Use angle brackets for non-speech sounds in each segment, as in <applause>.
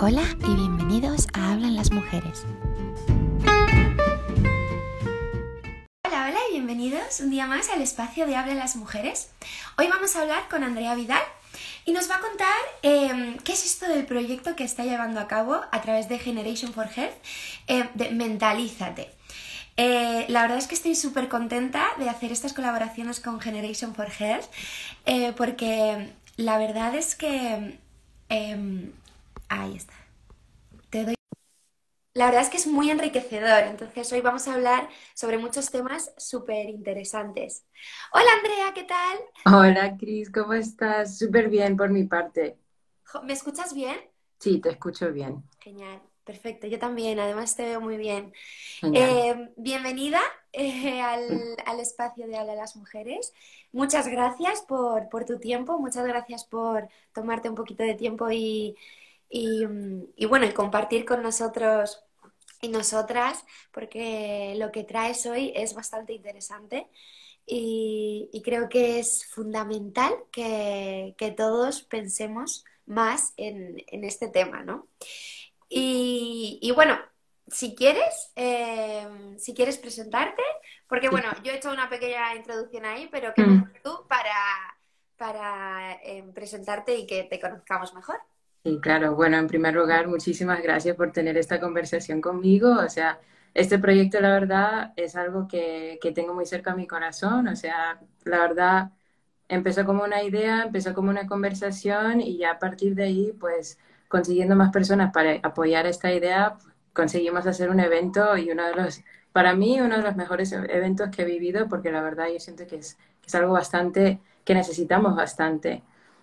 Hola y bienvenidos a Hablan las Mujeres. Hola, hola y bienvenidos un día más al espacio de Hablan las Mujeres. Hoy vamos a hablar con Andrea Vidal y nos va a contar em, qué es esto del proyecto que está llevando a cabo a través de Generation for Health, em, de Mentalízate. Eh, la verdad es que estoy súper contenta de hacer estas colaboraciones con Generation for Health eh, porque la verdad es que em, Ahí está. Te doy. La verdad es que es muy enriquecedor, entonces hoy vamos a hablar sobre muchos temas súper interesantes. Hola Andrea, ¿qué tal? Hola Cris, ¿cómo estás? Súper bien por mi parte. ¿Me escuchas bien? Sí, te escucho bien. Genial, perfecto, yo también, además te veo muy bien. Eh, bienvenida eh, al, espacio de Habla las Mujeres. Muchas gracias por, por tu tiempo, muchas gracias por tomarte un poquito de tiempo y y, bueno, y compartir con nosotros y nosotras, porque lo que traes hoy es bastante interesante y, creo que es fundamental que, todos pensemos más en, este tema, ¿no? Y, bueno, si quieres, em, si quieres presentarte, porque bueno, yo he hecho una pequeña introducción ahí, pero que mm. tú para, para em, presentarte y que te conozcamos mejor. Sí, claro. Bueno, en primer lugar, muchísimas gracias por tener esta conversación conmigo. O sea, este proyecto, la verdad, es algo que, que tengo muy cerca a mi corazón. O sea, la verdad, empezó como una idea, empezó como una conversación y ya a partir de ahí, pues, consiguiendo más personas para apoyar esta idea, conseguimos hacer un evento y uno de los, para mí, uno de los mejores eventos que he vivido, porque la verdad yo siento que es, que es algo bastante, que necesitamos bastante.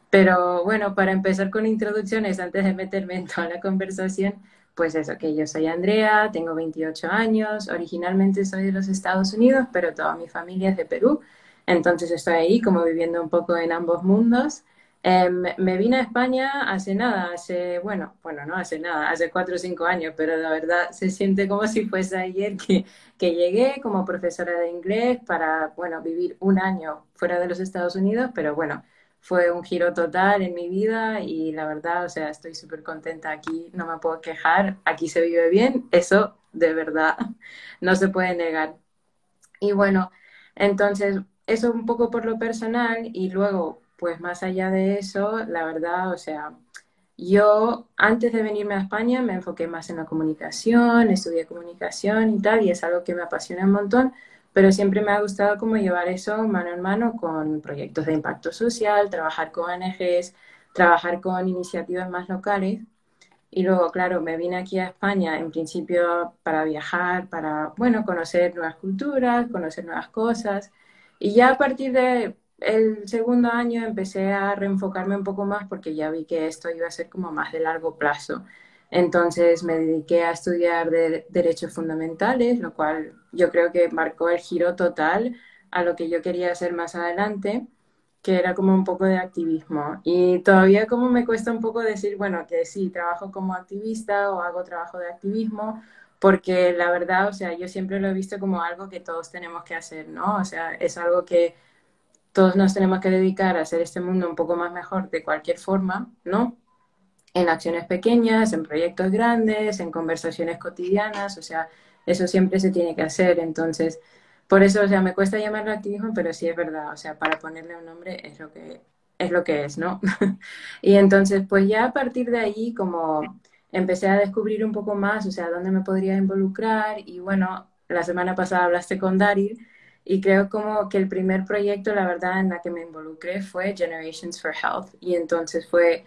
Pero bueno, para empezar con introducciones, antes de meterme en toda la conversación, pues eso, que yo soy Andrea, tengo 28 años, originalmente soy de los Estados Unidos, pero toda mi familia es de Perú, entonces estoy ahí como viviendo un poco en ambos mundos. Em, me vine a España hace nada, hace, bueno, bueno, no hace nada, hace cuatro o cinco años, pero la verdad se siente como si fuese ayer que, que llegué como profesora de inglés para, bueno, vivir un año fuera de los Estados Unidos, pero bueno, fue un giro total en mi vida y la verdad, o sea, estoy súper contenta aquí, no me puedo quejar, aquí se vive bien, eso de verdad <laughs> no se puede negar. Y bueno, entonces, eso un poco por lo personal y luego, pues más allá de eso, la verdad, o sea, yo antes de venirme a España me enfoqué más en la comunicación, estudié comunicación y tal, y es algo que me apasiona un montón pero siempre me ha gustado como llevar eso mano en mano con proyectos de impacto social, trabajar con ONGs, trabajar con iniciativas más locales. Y luego, claro, me vine aquí a España en principio para viajar, para, bueno, conocer nuevas culturas, conocer nuevas cosas. Y ya a partir del el segundo año empecé a reenfocarme un poco más porque ya vi que esto iba a ser como más de largo plazo. Entonces me dediqué a estudiar derechos fundamentales, lo cual yo creo que marcó el giro total a lo que yo quería hacer más adelante, que era como un poco de activismo. Y todavía como me cuesta un poco decir, bueno, que sí, trabajo como activista o hago trabajo de activismo, porque la verdad, o sea, yo siempre lo he visto como algo que todos tenemos que hacer, ¿no? O sea, es algo que todos nos tenemos que dedicar a hacer este mundo un poco más mejor de cualquier forma, ¿no? En acciones pequeñas, en proyectos grandes, en conversaciones cotidianas, o sea, eso siempre se tiene que hacer. Entonces, por eso, o sea, me cuesta llamarlo activismo, pero sí es verdad, o sea, para ponerle un nombre es lo que es, lo que es ¿no? <laughs> y entonces, pues ya a partir de ahí, como empecé a descubrir un poco más, o sea, dónde me podría involucrar y bueno, la semana pasada hablaste con Daryl y creo como que el primer proyecto, la verdad, en la que me involucré fue Generations for Health y entonces fue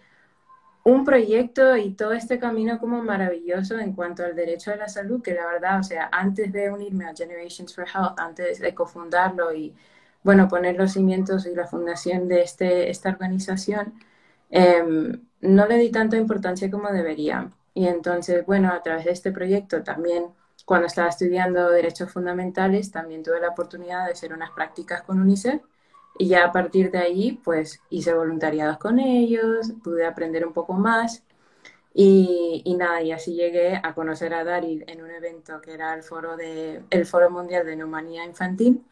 un proyecto y todo este camino como maravilloso en cuanto al derecho a la salud, que la verdad, o sea, antes de unirme a Generations for Health, antes de cofundarlo y, bueno, poner los cimientos y la fundación de este, esta organización, em, no le di tanta importancia como debería. Y entonces, bueno, a través de este proyecto también, cuando estaba estudiando derechos fundamentales, también tuve la oportunidad de hacer unas prácticas con UNICEF y ya a partir de ahí, pues hice voluntariados con ellos, pude aprender un poco más. Y, y, nada, y así llegué a conocer a Daryl en un evento que era el foro, de, el foro Mundial de Neumonía Infantil.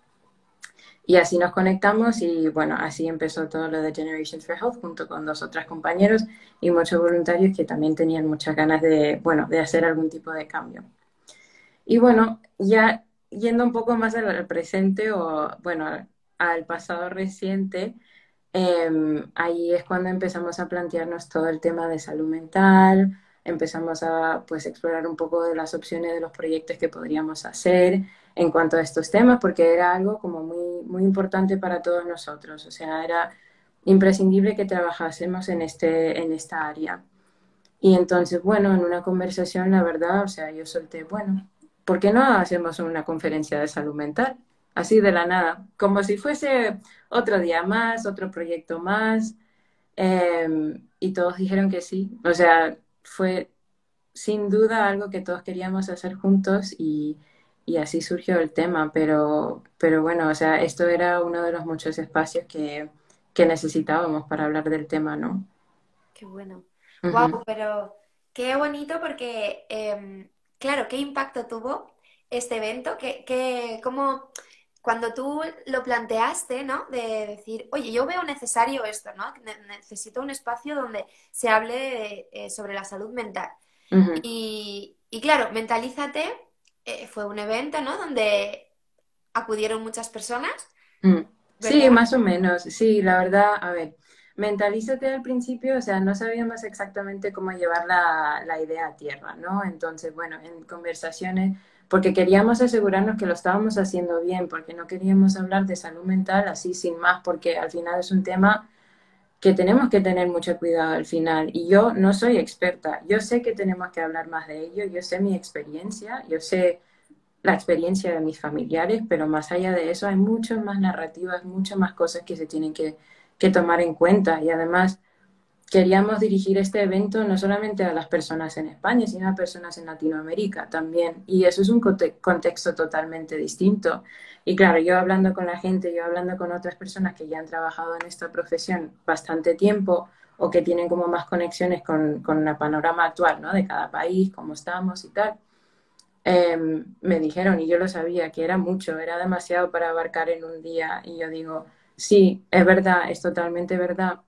Y así nos conectamos y bueno, así empezó todo lo de Generations for Health junto con dos otras compañeros y muchos voluntarios que también tenían muchas ganas de, bueno, de hacer algún tipo de cambio. Y bueno, ya yendo un poco más al presente o bueno, al pasado reciente, em, ahí es cuando empezamos a plantearnos todo el tema de salud mental, empezamos a pues explorar un poco de las opciones de los proyectos que podríamos hacer en cuanto a estos temas, porque era algo como muy, muy importante para todos nosotros, o sea, era imprescindible que trabajásemos en, este, en esta área. Y entonces, bueno, en una conversación, la verdad, o sea, yo solté, bueno, ¿por qué no hacemos una conferencia de salud mental? Así de la nada, como si fuese otro día más, otro proyecto más. Em, y todos dijeron que sí. O sea, fue sin duda algo que todos queríamos hacer juntos y, y así surgió el tema. Pero, pero bueno, o sea, esto era uno de los muchos espacios que, que necesitábamos para hablar del tema, ¿no? Qué bueno. Wow, pero qué bonito porque em, claro, ¿qué impacto tuvo este evento? ¿Qué, cómo, cuando tú lo planteaste, ¿no? De decir, oye, yo veo necesario esto, ¿no? Necesito un espacio donde se hable eh, sobre la salud mental. y, claro, Mentalízate eh, fue un evento, ¿no? Donde acudieron muchas personas. Mm. Sí, más o menos. Sí, la verdad, a ver, mentalízate al principio, o sea, no sabíamos exactamente cómo llevar la, la, idea a tierra, ¿no? Entonces, bueno, en conversaciones, porque queríamos asegurarnos que lo estábamos haciendo bien, porque no queríamos hablar de salud mental así sin más, porque al final es un tema que tenemos que tener mucho cuidado al final. Y yo no soy experta, yo sé que tenemos que hablar más de ello, yo sé mi experiencia, yo sé la experiencia de mis familiares, pero más allá de eso hay muchas más narrativas, muchas más cosas que se tienen que que tomar en cuenta. Y además queríamos dirigir este evento no solamente a las personas en España, sino a personas en Latinoamérica también. Y eso es un contexto totalmente distinto. Y claro, yo hablando con la gente, yo hablando con otras personas que ya han trabajado en esta profesión bastante tiempo o que tienen como más conexiones con, con el panorama actual, ¿no? De cada país, cómo estamos y tal. Em, me dijeron, y yo lo sabía, que era mucho, era demasiado para abarcar en un día. Y yo digo, Sí, es verdad, es totalmente verdad,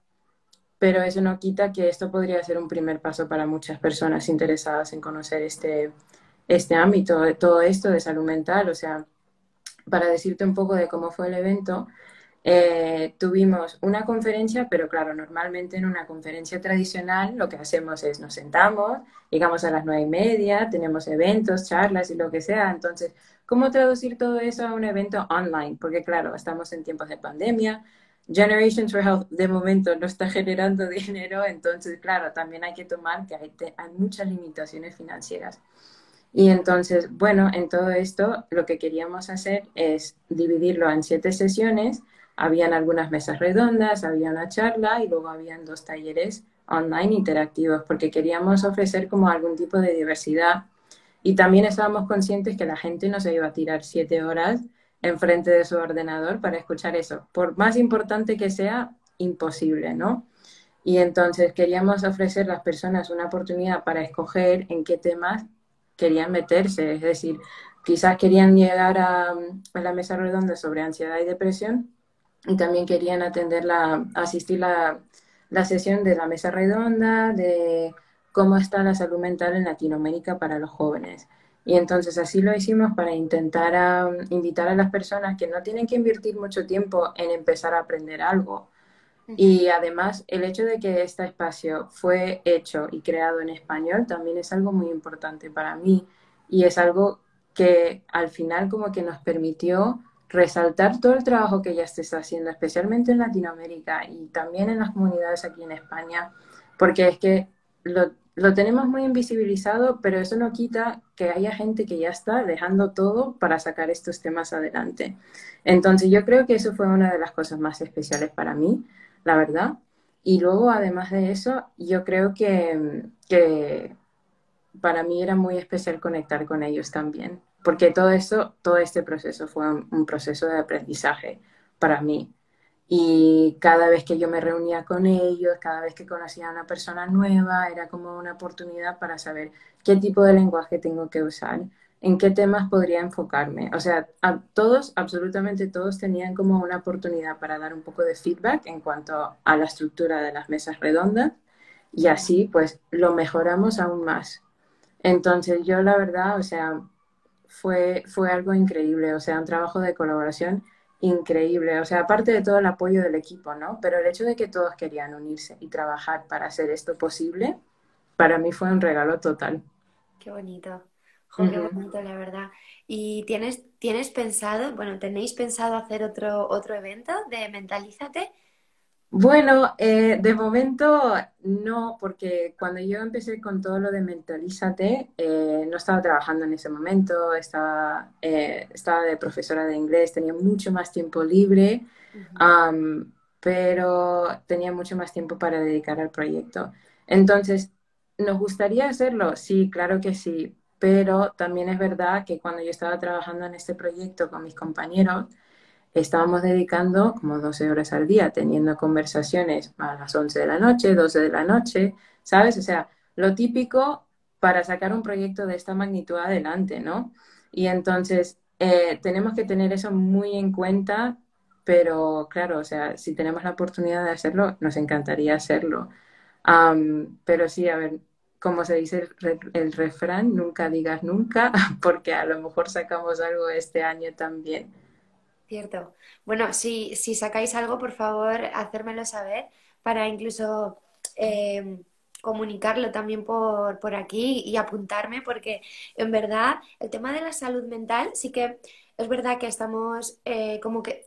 pero eso no quita que esto podría ser un primer paso para muchas personas interesadas en conocer este, este ámbito, todo esto de salud mental. O sea, para decirte un poco de cómo fue el evento, eh, tuvimos una conferencia, pero claro, normalmente en una conferencia tradicional lo que hacemos es nos sentamos, llegamos a las nueve y media, tenemos eventos, charlas y lo que sea. Entonces, ¿cómo traducir todo eso a un evento online? Porque claro, estamos en tiempos de pandemia. Generations for Health de momento no está generando <laughs> dinero, entonces claro, también hay que tomar que hay, hay muchas limitaciones financieras. Y entonces, bueno, en todo esto lo que queríamos hacer es dividirlo en siete sesiones habían algunas mesas redondas, había una charla y luego habían dos talleres online interactivos porque queríamos ofrecer como algún tipo de diversidad y también estábamos conscientes que la gente no se iba a tirar siete horas enfrente de su ordenador para escuchar eso. Por más importante que sea, imposible, ¿no? Y entonces queríamos ofrecer a las personas una oportunidad para escoger en qué temas querían meterse. Es decir, quizás querían llegar a, a la mesa redonda sobre ansiedad y depresión y también querían atender la, asistir a la, sesión de la mesa redonda de cómo está la salud mental en Latinoamérica para los jóvenes. Y entonces así lo hicimos para intentar a, invitar a las personas que no tienen que invertir mucho tiempo en empezar a aprender algo. Y además el hecho de que este espacio fue hecho y creado en español también es algo muy importante para mí y es algo que al final como que nos permitió resaltar todo el trabajo que ya se está haciendo, especialmente en Latinoamérica y también en las comunidades aquí en España, porque es que lo, lo, tenemos muy invisibilizado, pero eso no quita que haya gente que ya está dejando todo para sacar estos temas adelante. Entonces yo creo que eso fue una de las cosas más especiales para mí, la verdad. Y luego, además de eso, yo creo que, que para mí era muy especial conectar con ellos también, porque todo eso, todo este proceso fue un, proceso de aprendizaje para mí. Y cada vez que yo me reunía con ellos, cada vez que conocía a una persona nueva, era como una oportunidad para saber qué tipo de lenguaje tengo que usar, en qué temas podría enfocarme. O sea, a todos, absolutamente todos tenían como una oportunidad para dar un poco de feedback en cuanto a la estructura de las mesas redondas y así pues lo mejoramos aún más. Entonces yo la verdad, o sea, fue, fue algo increíble, o sea, un trabajo de colaboración increíble, o sea, aparte de todo el apoyo del equipo, ¿no? Pero el hecho de que todos querían unirse y trabajar para hacer esto posible, para mí fue un regalo total. Qué bonito. qué bonito, la verdad. ¿Y tienes, tienes pensado, bueno, tenéis pensado hacer otro, otro evento de Mentalízate? Bueno, eh, de momento no, porque cuando yo empecé con todo lo de Mentalízate, eh, no estaba trabajando en ese momento, estaba, eh, estaba de profesora de inglés, tenía mucho más tiempo libre, pero tenía mucho más tiempo para dedicar al proyecto. Entonces, ¿nos gustaría hacerlo? Sí, claro que sí, pero también es verdad que cuando yo estaba trabajando en este proyecto con mis compañeros, estábamos dedicando como 12 horas al día, teniendo conversaciones a las 11 de la noche, 12 de la noche, ¿sabes? O sea, lo típico para sacar un proyecto de esta magnitud adelante, ¿no? Y entonces eh, tenemos que tener eso muy en cuenta, pero claro, o sea, si tenemos la oportunidad de hacerlo, nos encantaría hacerlo. pero sí, a ver, como se dice el, el refrán, nunca digas nunca, <laughs> porque a lo mejor sacamos algo este año también. Cierto. Bueno, si, si sacáis algo, por favor, hacérmelo saber para incluso eh, comunicarlo también por, por, aquí y apuntarme, porque en verdad el tema de la salud mental sí que es verdad que estamos eh, como que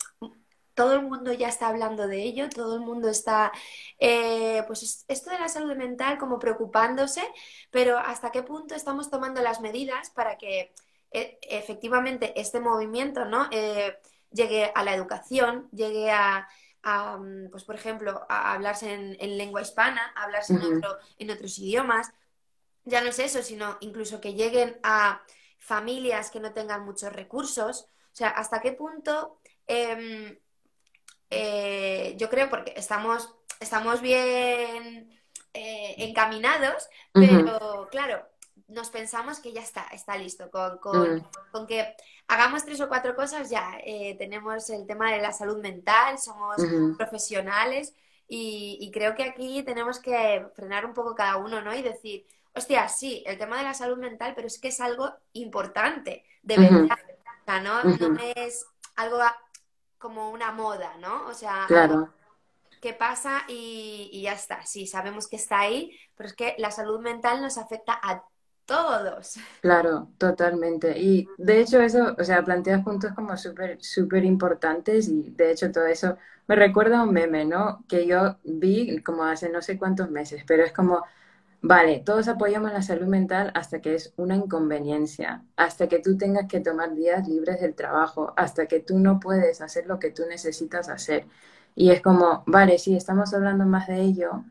todo el mundo ya está hablando de ello, todo el mundo está, eh, pues esto de la salud mental como preocupándose, pero hasta qué punto estamos tomando las medidas para que efectivamente este movimiento, ¿no? Llegue a la educación, llegue a, mm, pues por ejemplo, a hablarse en, lengua hispana, a hablarse en, otros idiomas. Ya no es eso, sino incluso que lleguen a familias que no tengan muchos recursos. O sea, ¿hasta qué punto em, eh, yo creo porque estamos, estamos bien eh, encaminados, pero claro, nos pensamos que ya está, está listo, con, con, que hagamos tres o cuatro cosas ya eh, tenemos el tema de la salud mental, somos profesionales y, creo que aquí tenemos que frenar un poco cada uno, ¿no? Y decir, hostia, sí, el tema de la salud mental, pero es que es algo importante, de verdad, ¿no? No es algo como una moda, ¿no? O sea, claro. que pasa y, y ya está, sí, sabemos que está ahí, pero es que la salud mental nos afecta a todos. Claro, totalmente. Y de hecho eso, o sea, planteas puntos como súper, súper importantes y de hecho todo eso me recuerda a un meme, ¿no? Que yo vi como hace no sé cuántos meses, pero es como, vale, todos apoyamos la salud mental hasta que es una inconveniencia, hasta que tú tengas que tomar días libres del trabajo, hasta que tú no puedes hacer lo que tú necesitas hacer. Y es como, vale, sí, estamos hablando más de ello,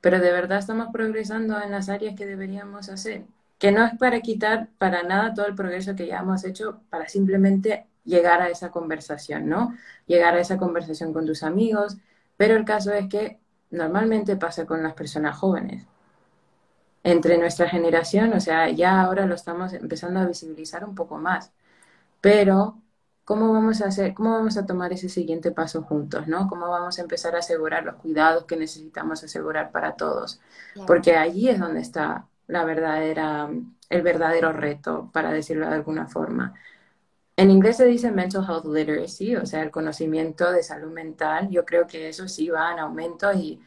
pero de verdad estamos progresando en las áreas que deberíamos hacer que no es para quitar para nada todo el progreso que ya hemos hecho, para simplemente llegar a esa conversación, ¿no? Llegar a esa conversación con tus amigos, pero el caso es que normalmente pasa con las personas jóvenes. Entre nuestra generación, o sea, ya ahora lo estamos empezando a visibilizar un poco más, pero ¿cómo vamos a hacer, cómo vamos a tomar ese siguiente paso juntos, ¿no? ¿Cómo vamos a empezar a asegurar los cuidados que necesitamos asegurar para todos? Porque allí es donde está la verdadera, el verdadero reto, para decirlo de alguna forma. En inglés se dice mental health literacy, o sea, el conocimiento de salud mental. Yo creo que eso sí va en aumento y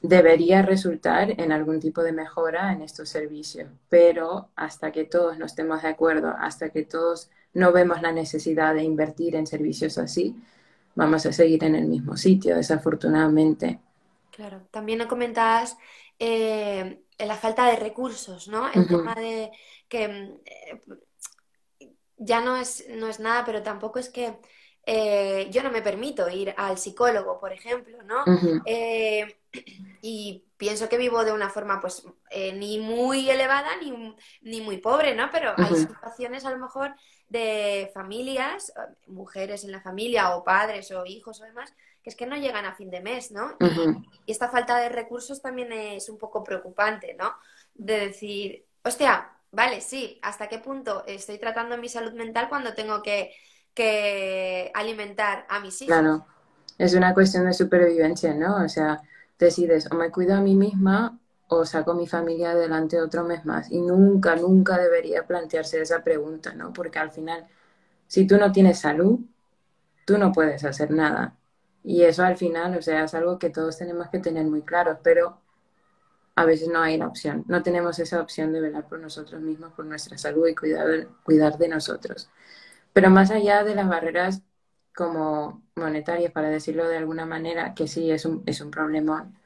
debería resultar en algún tipo de mejora en estos servicios. Pero hasta que todos no estemos de acuerdo, hasta que todos no vemos la necesidad de invertir en servicios así, vamos a seguir en el mismo sitio, desafortunadamente. Claro, también comentabas eh, la falta de recursos, ¿no? El tema de que mm, ya no es, no es nada, pero tampoco es que eh, yo no me permito ir al psicólogo, por ejemplo, ¿no? Eh, y pienso que vivo de una forma, pues, eh, ni muy elevada ni, ni, muy pobre, ¿no? Pero hay situaciones a lo mejor de familias, mujeres en la familia o padres o hijos o demás, que es que no llegan a fin de mes, ¿no? y, esta falta de recursos también es un poco preocupante, ¿no? De decir, hostia, vale, sí, ¿hasta qué punto estoy tratando mi salud mental cuando tengo que, que alimentar a mis hijos? Claro, es una cuestión de supervivencia, ¿no? O sea, decides o me cuido a mí misma o saco mi familia adelante otro mes más. Y nunca, nunca debería plantearse esa pregunta, ¿no? Porque al final, si tú no tienes salud, tú no puedes hacer nada. Y eso al final, o sea, es algo que todos tenemos que tener muy claro, pero a veces no hay la opción. No tenemos esa opción de velar por nosotros mismos, por nuestra salud y cuidar, cuidar de nosotros. Pero más allá de las barreras como monetarias, para decirlo de alguna manera, que sí es un, es un problemón,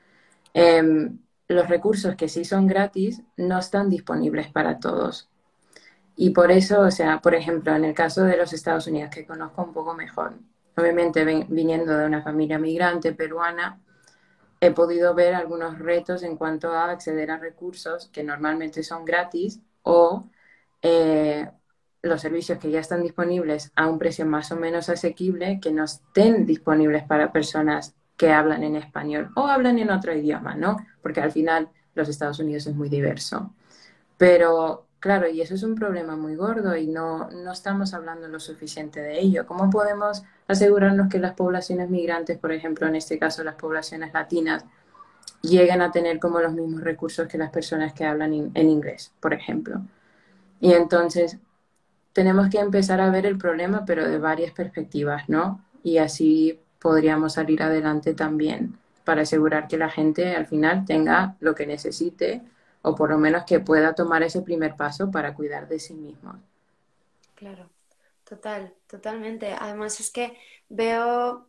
em, los recursos que sí son gratis no están disponibles para todos. Y por eso, o sea, por ejemplo, en el caso de los Estados Unidos, que conozco un poco mejor, obviamente viniendo de una familia migrante peruana, he podido ver algunos retos en cuanto a acceder a recursos que normalmente son gratis o eh, los servicios que ya están disponibles a un precio más o menos asequible que no estén disponibles para personas que hablan en español o hablan en otro idioma, ¿no? Porque al final los Estados Unidos es muy diverso. Pero claro, y eso es un problema muy gordo y no, no estamos hablando lo suficiente de ello. ¿Cómo podemos asegurarnos que las poblaciones migrantes, por ejemplo, en este caso las poblaciones latinas, lleguen a tener como los mismos recursos que las personas que hablan en inglés, por ejemplo? Y entonces tenemos que empezar a ver el problema, pero de varias perspectivas, ¿no? Y así podríamos salir adelante también para asegurar que la gente al final tenga lo que necesite o por lo menos que pueda tomar ese primer paso para cuidar de sí mismo. Claro, total, totalmente. Además es que veo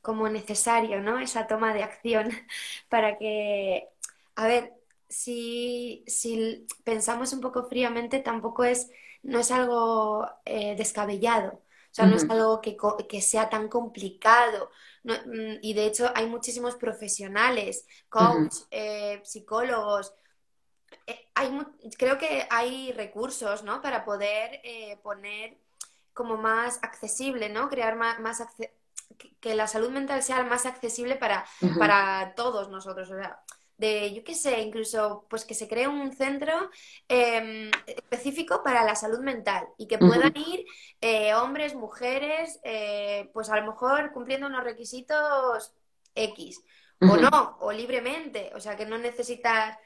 como necesario, ¿no? Esa toma de acción <laughs> para que, a ver, si, si pensamos un poco fríamente, tampoco es, no es algo eh, descabellado. O sea, no es algo que, sea tan complicado. Mm, y de hecho hay muchísimos profesionales, coach, eh, psicólogos. Eh, hay, creo que hay recursos, ¿no? Para poder eh, poner como más accesible, ¿no? Crear más, más que la salud mental sea más accesible para, para todos nosotros. O sea, de, yo qué sé, incluso pues que se cree un centro em, específico para la salud mental y que puedan ir eh, hombres, mujeres, eh, pues a lo mejor cumpliendo unos requisitos X o no, o libremente, o sea que no necesitas...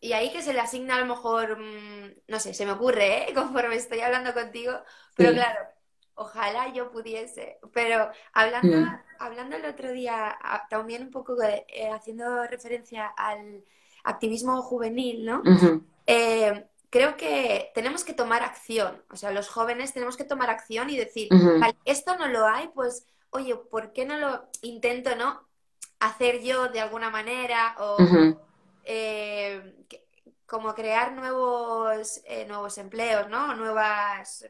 Y ahí que se le asigna a lo mejor, mm, no sé, se me ocurre, ¿eh? <laughs> conforme estoy hablando contigo, pero claro, ojalá yo pudiese. Pero hablando, hablando el otro día, también un poco eh, haciendo referencia al activismo juvenil, ¿no? Eh, creo que tenemos que tomar acción. O sea, los jóvenes tenemos que tomar acción y decir, vale, esto no lo hay, pues, oye, ¿por qué no lo intento, no? Hacer yo de alguna manera o eh, como crear nuevos, nuevos empleos, ¿no? Nuevas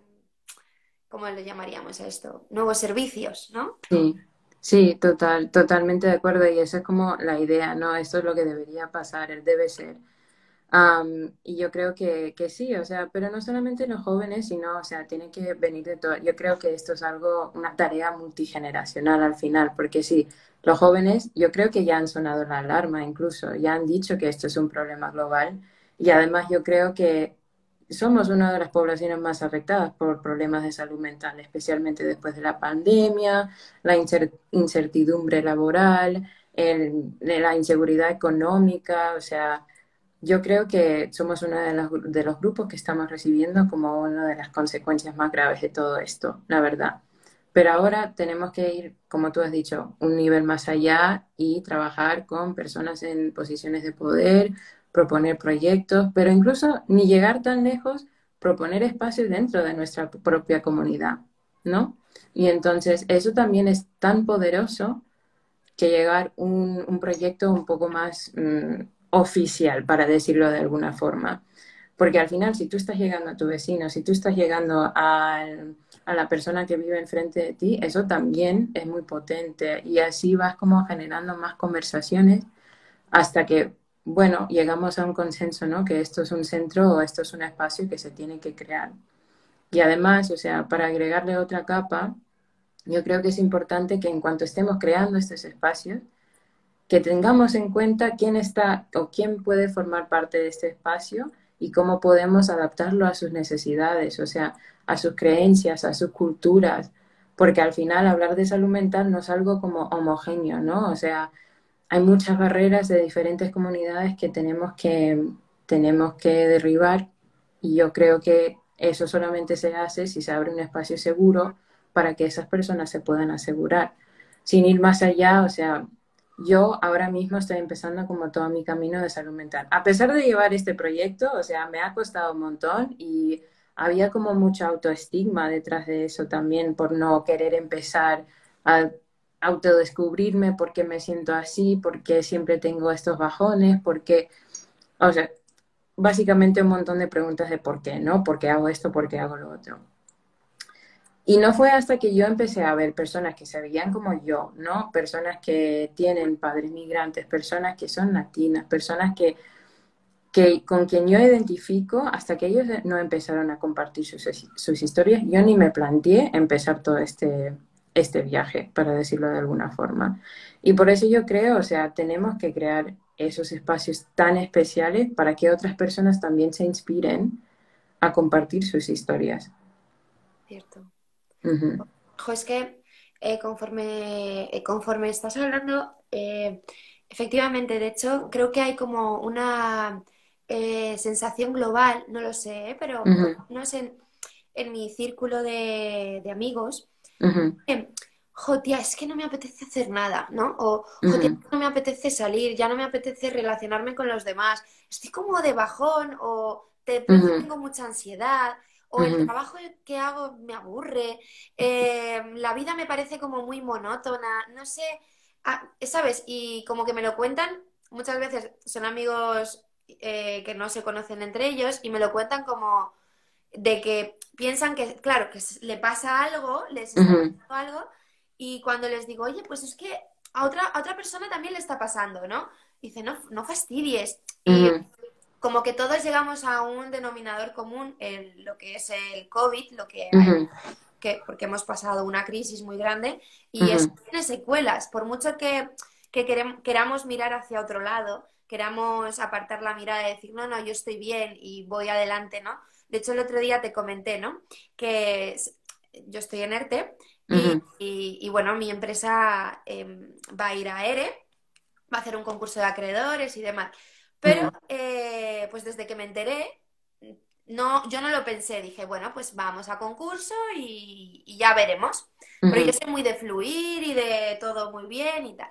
¿cómo le llamaríamos a esto? Nuevos servicios, ¿no? Sí, sí, total, totalmente de acuerdo. Y esa es como la idea, ¿no? Esto es lo que debería pasar, el debe ser. Y yo creo que, que, sí, o sea, pero no solamente los jóvenes, sino, o sea, tiene que venir de todo. Yo creo que esto es algo, una tarea multigeneracional al final, porque sí, los jóvenes, yo creo que ya han sonado la alarma incluso, ya han dicho que esto es un problema global. Y además yo creo que somos una de las poblaciones más afectadas por problemas de salud mental, especialmente después de la pandemia, la incertidumbre laboral, la inseguridad económica, o sea, yo creo que somos uno de los, de los grupos que estamos recibiendo como una de las consecuencias más graves de todo esto, la verdad. Pero ahora tenemos que ir, como tú has dicho, un nivel más allá y trabajar con personas en posiciones de poder, proponer proyectos, pero incluso ni llegar tan lejos, proponer espacios dentro de nuestra propia comunidad, ¿no? Y entonces eso también es tan poderoso que llegar un, un proyecto un poco más mm, oficial, para decirlo de alguna forma. Porque al final, si tú estás llegando a tu vecino, si tú estás llegando a, la persona que vive enfrente de ti, eso también es muy potente. Y así vas como generando más conversaciones hasta que bueno, llegamos a un consenso, ¿no? Que esto es un centro o esto es un espacio que se tiene que crear. Y además, o sea, para agregarle otra capa, yo creo que es importante que en cuanto estemos creando estos espacios, que tengamos en cuenta quién está o quién puede formar parte de este espacio y cómo podemos adaptarlo a sus necesidades, o sea, a sus creencias, a sus culturas, porque al final hablar de salud mental no es algo como homogéneo, ¿no? O sea, hay muchas barreras de diferentes comunidades que tenemos que, tenemos que derribar y yo creo que eso solamente se hace si se abre un espacio seguro para que esas personas se puedan asegurar. Sin ir más allá, o sea, yo ahora mismo estoy empezando como todo mi camino de salud mental. A pesar de llevar este proyecto, o sea, me ha costado un montón y había como mucho autoestigma detrás de eso también por no querer empezar a autodescubrirme porque me siento así, porque siempre tengo estos bajones, porque, o sea, básicamente un montón de preguntas de por qué, ¿no? ¿Por qué hago esto? ¿Por qué hago lo otro? Y no fue hasta que yo empecé a ver personas que se veían como yo, ¿no? Personas que tienen padres migrantes, personas que son latinas, personas que, que con quien yo identifico, hasta que ellos no empezaron a compartir sus, sus historias, yo ni me planteé empezar todo este, este viaje, para decirlo de alguna forma. Y por eso yo creo, o sea, tenemos que crear esos espacios tan especiales para que otras personas también se inspiren a compartir sus historias. Cierto es que eh, conforme, eh, conforme estás hablando, eh, efectivamente, de hecho, creo que hay como una sensación global, no lo sé, pero no sé, en, mi círculo de, amigos, es que no me apetece hacer nada, ¿no? O, no me apetece salir, ya no me apetece relacionarme con los demás, estoy como de bajón o te, tengo mucha ansiedad o el trabajo que hago me aburre, eh, la vida me parece como muy monótona, no sé, ah, ¿sabes? Y como que me lo cuentan, muchas veces son amigos eh, que no se conocen entre ellos y me lo cuentan como de que piensan que, claro, que le pasa algo, les está pasando algo, y cuando les digo, oye, pues es que a otra, a otra persona también le está pasando, ¿no? Dice, no, no fastidies. Y como que todos llegamos a un denominador común en lo que es el COVID, lo que, que porque hemos pasado una crisis muy grande y eso tiene secuelas. Por mucho que, que queramos mirar hacia otro lado, queramos apartar la mirada y decir, no, no, yo estoy bien y voy adelante, ¿no? De hecho, el otro día te comenté, ¿no? Que yo estoy en ERTE y, bueno, mi empresa em, va a ir a ERE, va a hacer un concurso de acreedores y demás. Pero, eh, pues desde que me enteré, no, yo no lo pensé, dije, bueno, pues vamos a concurso y, ya veremos. Pero yo soy muy de fluir y de todo muy bien y tal.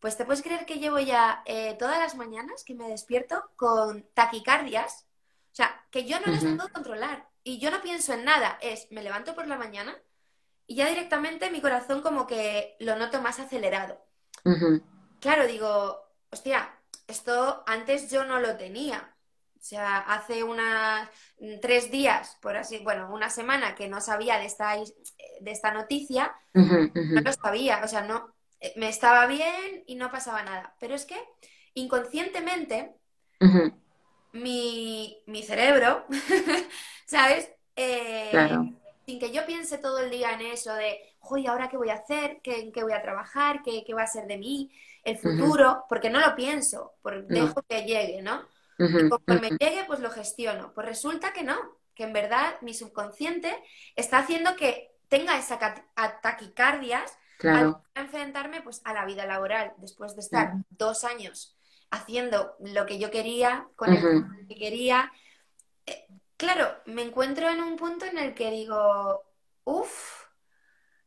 Pues te puedes creer que llevo ya eh, todas las mañanas que me despierto con taquicardias, o sea, que yo no las puedo controlar y yo no pienso en nada, es me levanto por la mañana y ya directamente mi corazón como que lo noto más acelerado. Claro, digo, hostia, esto antes yo no lo tenía. O sea, hace unas mm, tres días, por así, bueno, una semana que no sabía de esta, de esta noticia, no lo sabía, o sea, no, eh, me estaba bien y no pasaba nada. Pero es que inconscientemente mi, cerebro, <laughs> ¿sabes? Eh, sin que yo piense todo el día en eso de, ¿y ¿ahora qué voy a hacer? ¿Qué, qué voy a trabajar? ¿Qué, ¿Qué va a ser de mí? El futuro, porque no lo pienso, por, dejo que llegue, ¿no? Y cuando me llegue, pues lo gestiono. Pues resulta que no, que en verdad mi subconsciente está haciendo que tenga esa taquicardias claro. al enfrentarme pues a la vida laboral después de estar dos años haciendo lo que yo quería, con el que quería. Eh, claro, me encuentro en un punto en el que digo, uff,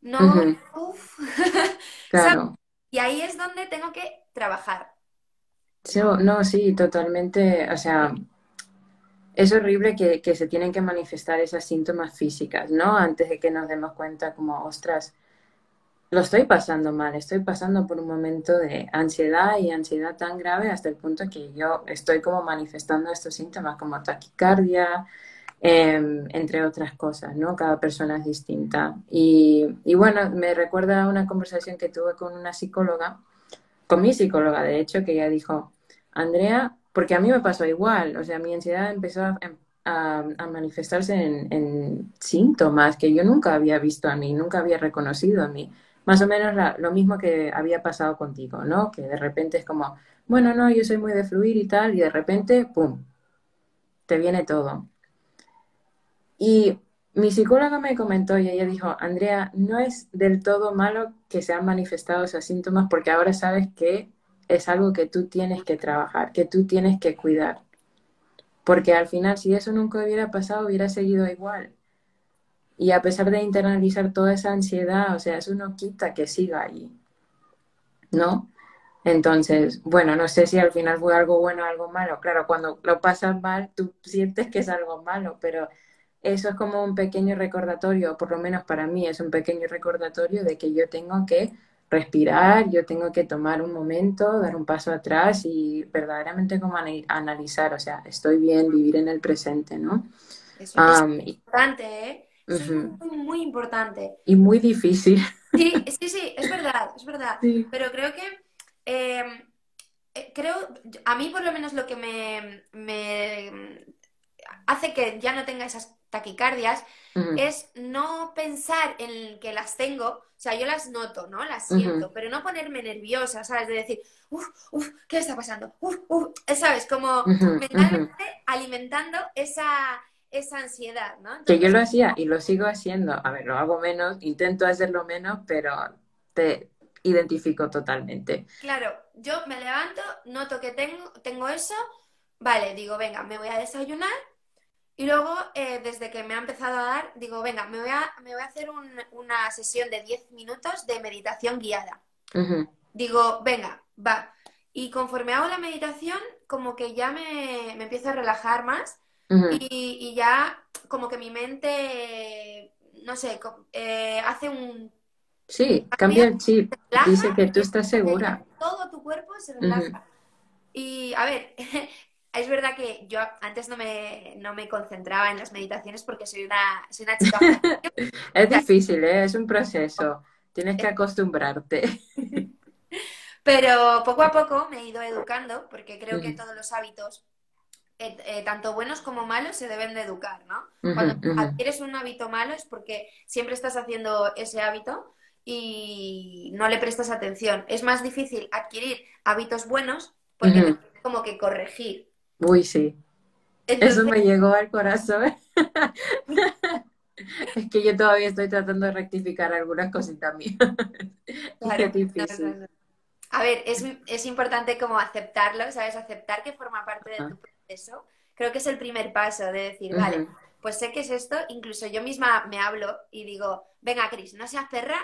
no, uff. <laughs> claro. Y ahí es donde tengo que trabajar. no, sí, totalmente. O sea, es horrible que, se tienen que manifestar esas síntomas físicas, ¿no? Antes de que nos demos cuenta como, ostras, lo estoy pasando mal, estoy pasando por un momento de ansiedad y ansiedad tan grave hasta el punto que yo estoy como manifestando estos síntomas como taquicardia, Em, entre otras cosas, ¿no? Cada persona es distinta. Y, bueno, me recuerda una conversación que tuve con una psicóloga, con mi psicóloga, de hecho, que ella dijo, Andrea, porque a mí me pasó igual, o sea, mi ansiedad empezó a, manifestarse en, síntomas que yo nunca había visto a mí, nunca había reconocido a mí. Más o menos lo mismo que había pasado contigo, ¿no? Que de repente es como, bueno, no, yo soy muy de fluir y tal, y de repente, ¡pum! te viene todo. Y mi psicóloga me comentó y ella dijo, Andrea, no es del todo malo que se han manifestado esos síntomas porque ahora sabes que es algo que tú tienes que trabajar, que tú tienes que cuidar. Porque al final, si eso nunca hubiera pasado, hubiera seguido igual. Y a pesar de internalizar toda esa ansiedad, o sea, eso no quita que siga ahí. ¿No? Entonces, bueno, no sé si al final fue algo bueno o algo malo. Claro, cuando lo pasas mal, tú sientes que es algo malo, pero eso es como un pequeño recordatorio, por lo menos para mí es un pequeño recordatorio de que yo tengo que respirar, yo tengo que tomar un momento, dar un paso atrás y verdaderamente como analizar, o sea, estoy bien, vivir en el presente, ¿no? Eso es importante, ¿eh? es muy, muy, importante. Y muy difícil. Sí, sí, sí, es verdad, es verdad. Pero creo que, em, eh, creo, a mí por lo menos lo que me, me hace que ya no tenga esas taquicardias es no pensar en que las tengo, o sea, yo las noto, ¿no? Las siento, pero no ponerme nerviosa, ¿sabes? De decir, uff, uff, ¿qué está pasando? Uff, uff, ¿sabes? Como mentalmente alimentando esa, esa ansiedad, ¿no? que yo lo hacía y lo sigo haciendo, a ver, lo hago menos, intento hacerlo menos, pero te identifico totalmente. Claro, yo me levanto, noto que tengo, tengo eso, vale, digo, venga, me voy a desayunar y luego, eh, desde que me ha empezado a dar, digo, venga, me voy a, me voy a hacer una sesión de 10 minutos de meditación guiada. Digo, venga, va. Y conforme hago la meditación, como que ya me, me empiezo a relajar más y, ya como que mi mente, no sé, eh, hace un... Sí, cambia el chip. Dice que tú estás segura. Todo tu cuerpo se relaja. Y a ver, <laughs> es verdad que yo antes no me, no me concentraba en las meditaciones porque soy una, soy una chica. <laughs> es difícil, ¿eh? es un proceso. Tienes que acostumbrarte. <laughs> Pero poco a poco me he ido educando porque creo que todos los hábitos, eh, eh, tanto buenos como malos, se deben de educar, ¿no? Cuando adquieres un hábito malo es porque siempre estás haciendo ese hábito y no le prestas atención. Es más difícil adquirir hábitos buenos porque como que corregir. Uy, sí. Eso me llegó al corazón. <laughs> es que yo todavía estoy tratando de rectificar algunas cositas mías. <laughs> Claro, difícil. A ver, es, importante como aceptarlo, ¿sabes? Aceptar que forma parte de tu proceso. Creo que es el primer paso de decir, vale, pues sé que es esto. Incluso yo misma me hablo y digo, venga, Cris, no seas perra,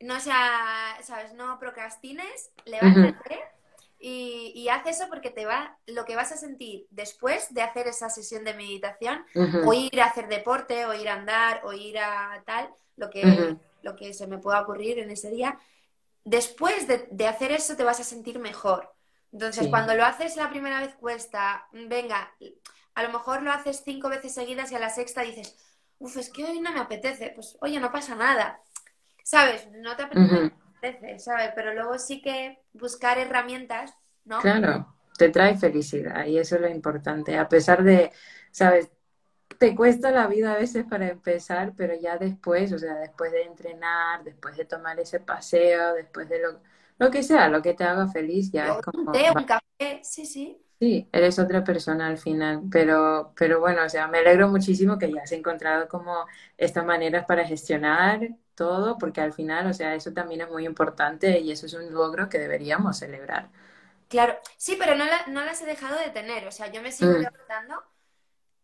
no seas, ¿sabes? No procrastines, levántate y, y haz eso porque te va, lo que vas a sentir después de hacer esa sesión de meditación, o ir a hacer deporte, o ir a andar, o ir a tal, lo que, lo que se me pueda ocurrir en ese día, después de, hacer eso te vas a sentir mejor. Entonces, cuando lo haces la primera vez cuesta, venga, a lo mejor lo haces cinco veces seguidas y a la sexta dices, uff, es que hoy no me apetece, pues oye, no pasa nada. ¿Sabes? No te apetece, ¿sabes? Pero luego sí que buscar herramientas, ¿no? Claro, te trae felicidad y eso es lo importante. A pesar de, ¿sabes? Te cuesta la vida a veces para empezar, pero ya después, o sea, después de entrenar, después de tomar ese paseo, después de lo, lo que sea, lo que te haga feliz, ya es como... un café, sí, sí. Sí, eres otra persona al final, pero, pero bueno, o sea, me alegro muchísimo que ya has encontrado como estas maneras para gestionar todo, porque al final, o sea, eso también es muy importante y eso es un logro que deberíamos celebrar. Claro, sí, pero no, no las he dejado de tener, o sea, yo me sigo mm. levantando,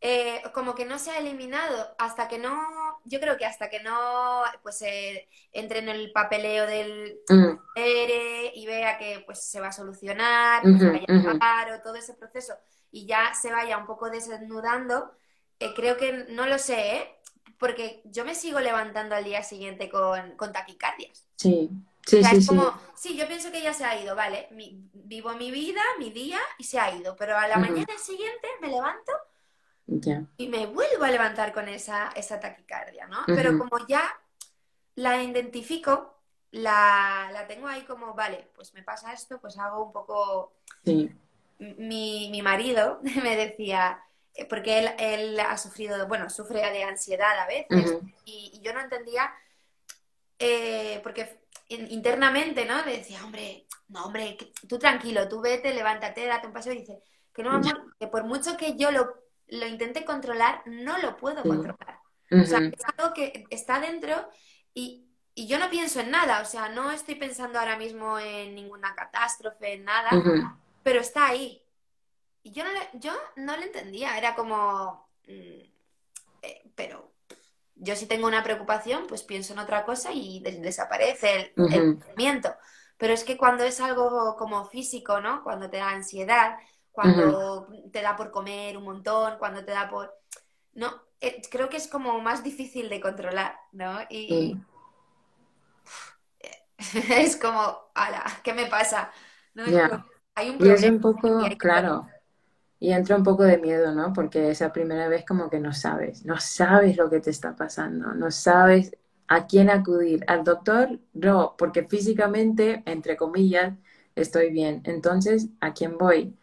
eh, como que no se ha eliminado hasta que no, yo creo que hasta que no, pues, eh, entre en el papeleo del mm. ERE y vea que, pues, se va a solucionar, pues, vaya a pagar, todo ese proceso, y ya se vaya un poco desnudando, eh, creo que, no lo sé, ¿eh? Porque yo me sigo levantando al día siguiente con, taquicardias. Sí, sí, sí, es como, sí. yo pienso que ya se ha ido, vale, vivo mi vida, mi día y se ha ido, pero a la mañana siguiente me levanto y me vuelvo a levantar con esa, esa taquicardia, ¿no? Pero como ya la identifico, la, la, tengo ahí como, vale, pues me pasa esto, pues hago un poco... Sí. Mi, mi marido <laughs> me decía, porque él, él, ha sufrido, bueno, sufre de ansiedad a veces y, yo no entendía, eh, porque internamente, ¿no? Le decía, hombre, no, hombre, tú tranquilo, tú vete, levántate, date un paseo y dice, que no, amor, que por mucho que yo lo lo intente controlar, no lo puedo controlar. O sea, es algo que está dentro y, yo no pienso en nada, o sea, no estoy pensando ahora mismo en ninguna catástrofe, en nada, pero está ahí. Y yo no le, yo no le entendía, era como, mm, eh, pero yo si tengo una preocupación, pues pienso en otra cosa y desaparece el, pensamiento. Pero es que cuando es algo como físico, ¿no? Cuando te da ansiedad, cuando te da por comer un montón, cuando te da por... No, eh, creo que es como más difícil de controlar, ¿no? Y <laughs> es como, ala, ¿qué me pasa? Hay un problema. Y es un poco, claro, y entra un poco de miedo, ¿no? Porque esa primera vez como que no sabes, no sabes lo que te está pasando, no sabes a quién acudir. Al doctor, no, porque físicamente, entre comillas, estoy bien. Entonces, ¿a quién voy?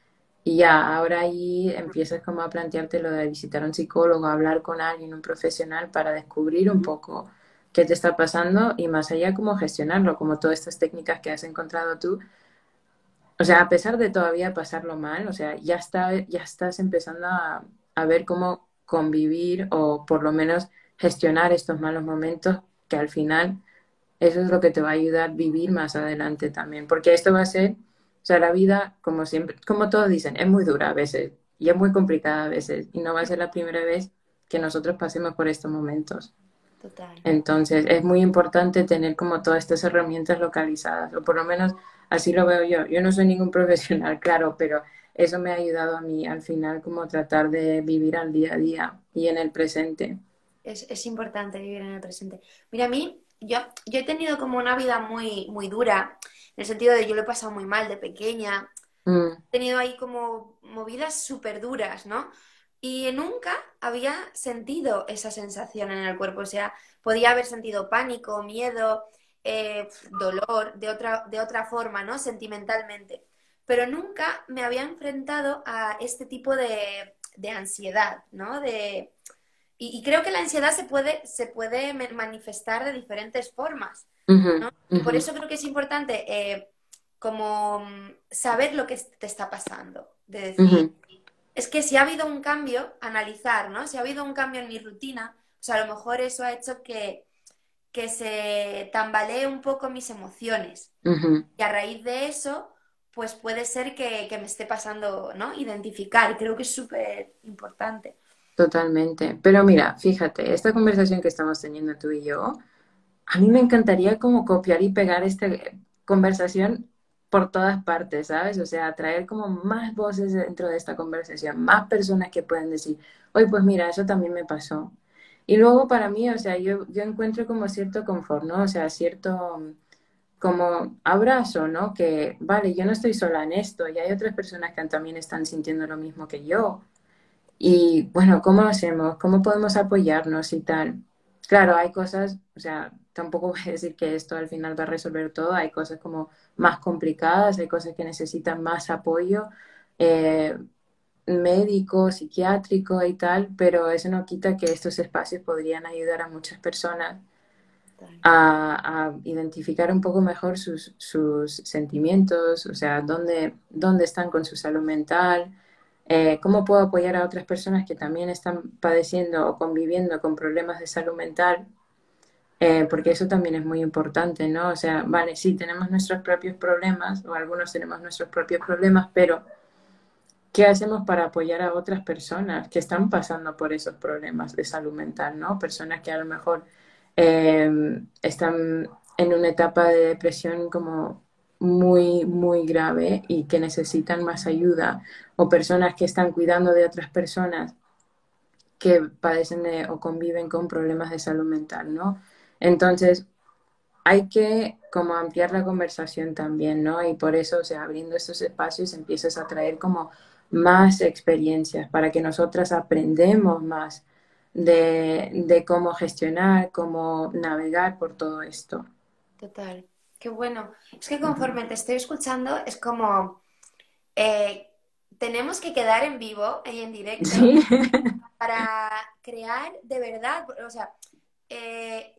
Y ya, ahora ahí empiezas como a plantearte lo de visitar a un psicólogo, hablar con alguien, un profesional, para descubrir un poco qué te está pasando y más allá cómo gestionarlo, como todas estas técnicas que has encontrado tú. O sea, a pesar de todavía pasarlo mal, o sea, ya, está, ya estás empezando a, a ver cómo convivir o por lo menos gestionar estos malos momentos que al final eso es lo que te va a ayudar a vivir más adelante también, porque esto va a ser, o sea, la vida, como siempre, como todos dicen, es muy dura a veces y es muy complicada a veces y no va a ser la primera vez que nosotros pasemos por estos momentos. Total. Entonces, es muy importante tener como todas estas herramientas localizadas, o por lo menos así lo veo yo. Yo no soy ningún <laughs> profesional, claro, pero eso me ha ayudado a mí al final como tratar de vivir al día a día y en el presente. Es, es importante vivir en el presente. Mira, a mí, yo, yo he tenido como una vida muy, muy dura, en el sentido de yo lo he pasado muy mal de pequeña. Mm. He tenido ahí como movidas súper duras, ¿no? Y nunca había sentido esa sensación en el cuerpo. O sea, podía haber sentido pánico, miedo, eh, dolor, de otra, de otra forma, ¿no? Sentimentalmente. Pero nunca me había enfrentado a este tipo de, de ansiedad, ¿no? De, y, creo que la ansiedad se puede, se puede manifestar de diferentes formas, ¿no? Por eso creo que es importante eh, como mm, saber lo que te está pasando. De decir, es que si ha habido un cambio, analizar, ¿no? Si ha habido un cambio en mi rutina, o sea, a lo mejor eso ha hecho que, que se tambalee un poco mis emociones. Y a raíz de eso, pues puede ser que, que me esté pasando, ¿no? Identificar, creo que es súper importante. Totalmente. Pero mira, fíjate, esta conversación que estamos teniendo tú y yo, a mí me encantaría como copiar y pegar esta conversación por todas partes, ¿sabes? O sea, traer como más voces dentro de esta conversación, más personas que pueden decir, oye, pues mira, eso también me pasó. Y luego para mí, o sea, yo, yo encuentro como cierto confort, ¿no? O sea, cierto como abrazo, ¿no? Que, vale, yo no estoy sola en esto y hay otras personas que también están sintiendo lo mismo que yo. Y bueno, ¿cómo hacemos? ¿Cómo podemos apoyarnos y tal? Claro, hay cosas, o sea, tampoco <laughs> voy a decir que esto al final va a resolver todo, hay cosas como más complicadas, hay cosas que necesitan más apoyo eh, médico, psiquiátrico y tal, pero eso no quita que estos espacios podrían ayudar a muchas personas a, identificar un poco mejor sus, sus, sentimientos, o sea, dónde, dónde están con su salud mental, eh, cómo puedo apoyar a otras personas que también están padeciendo o conviviendo con problemas de salud mental eh, porque eso también es muy importante, ¿no? O sea, vale, sí, tenemos nuestros propios problemas, o algunos tenemos nuestros propios problemas, pero ¿qué hacemos para apoyar a otras personas que están pasando por esos problemas de salud mental, ¿no? Personas que a lo mejor em, están en una etapa de depresión como muy, muy grave y que necesitan más ayuda, o personas que están cuidando de otras personas que padecen o conviven con problemas de salud mental, ¿no? Entonces, hay que como ampliar la conversación también, ¿no? Y por eso, o sea, abriendo estos espacios empiezas a traer como más experiencias para que nosotras aprendemos más de, cómo gestionar, cómo navegar por todo esto. Total, qué bueno. Es que conforme te estoy escuchando, es como eh, tenemos que quedar en vivo y en directo <laughs> para crear de verdad, o sea, eh,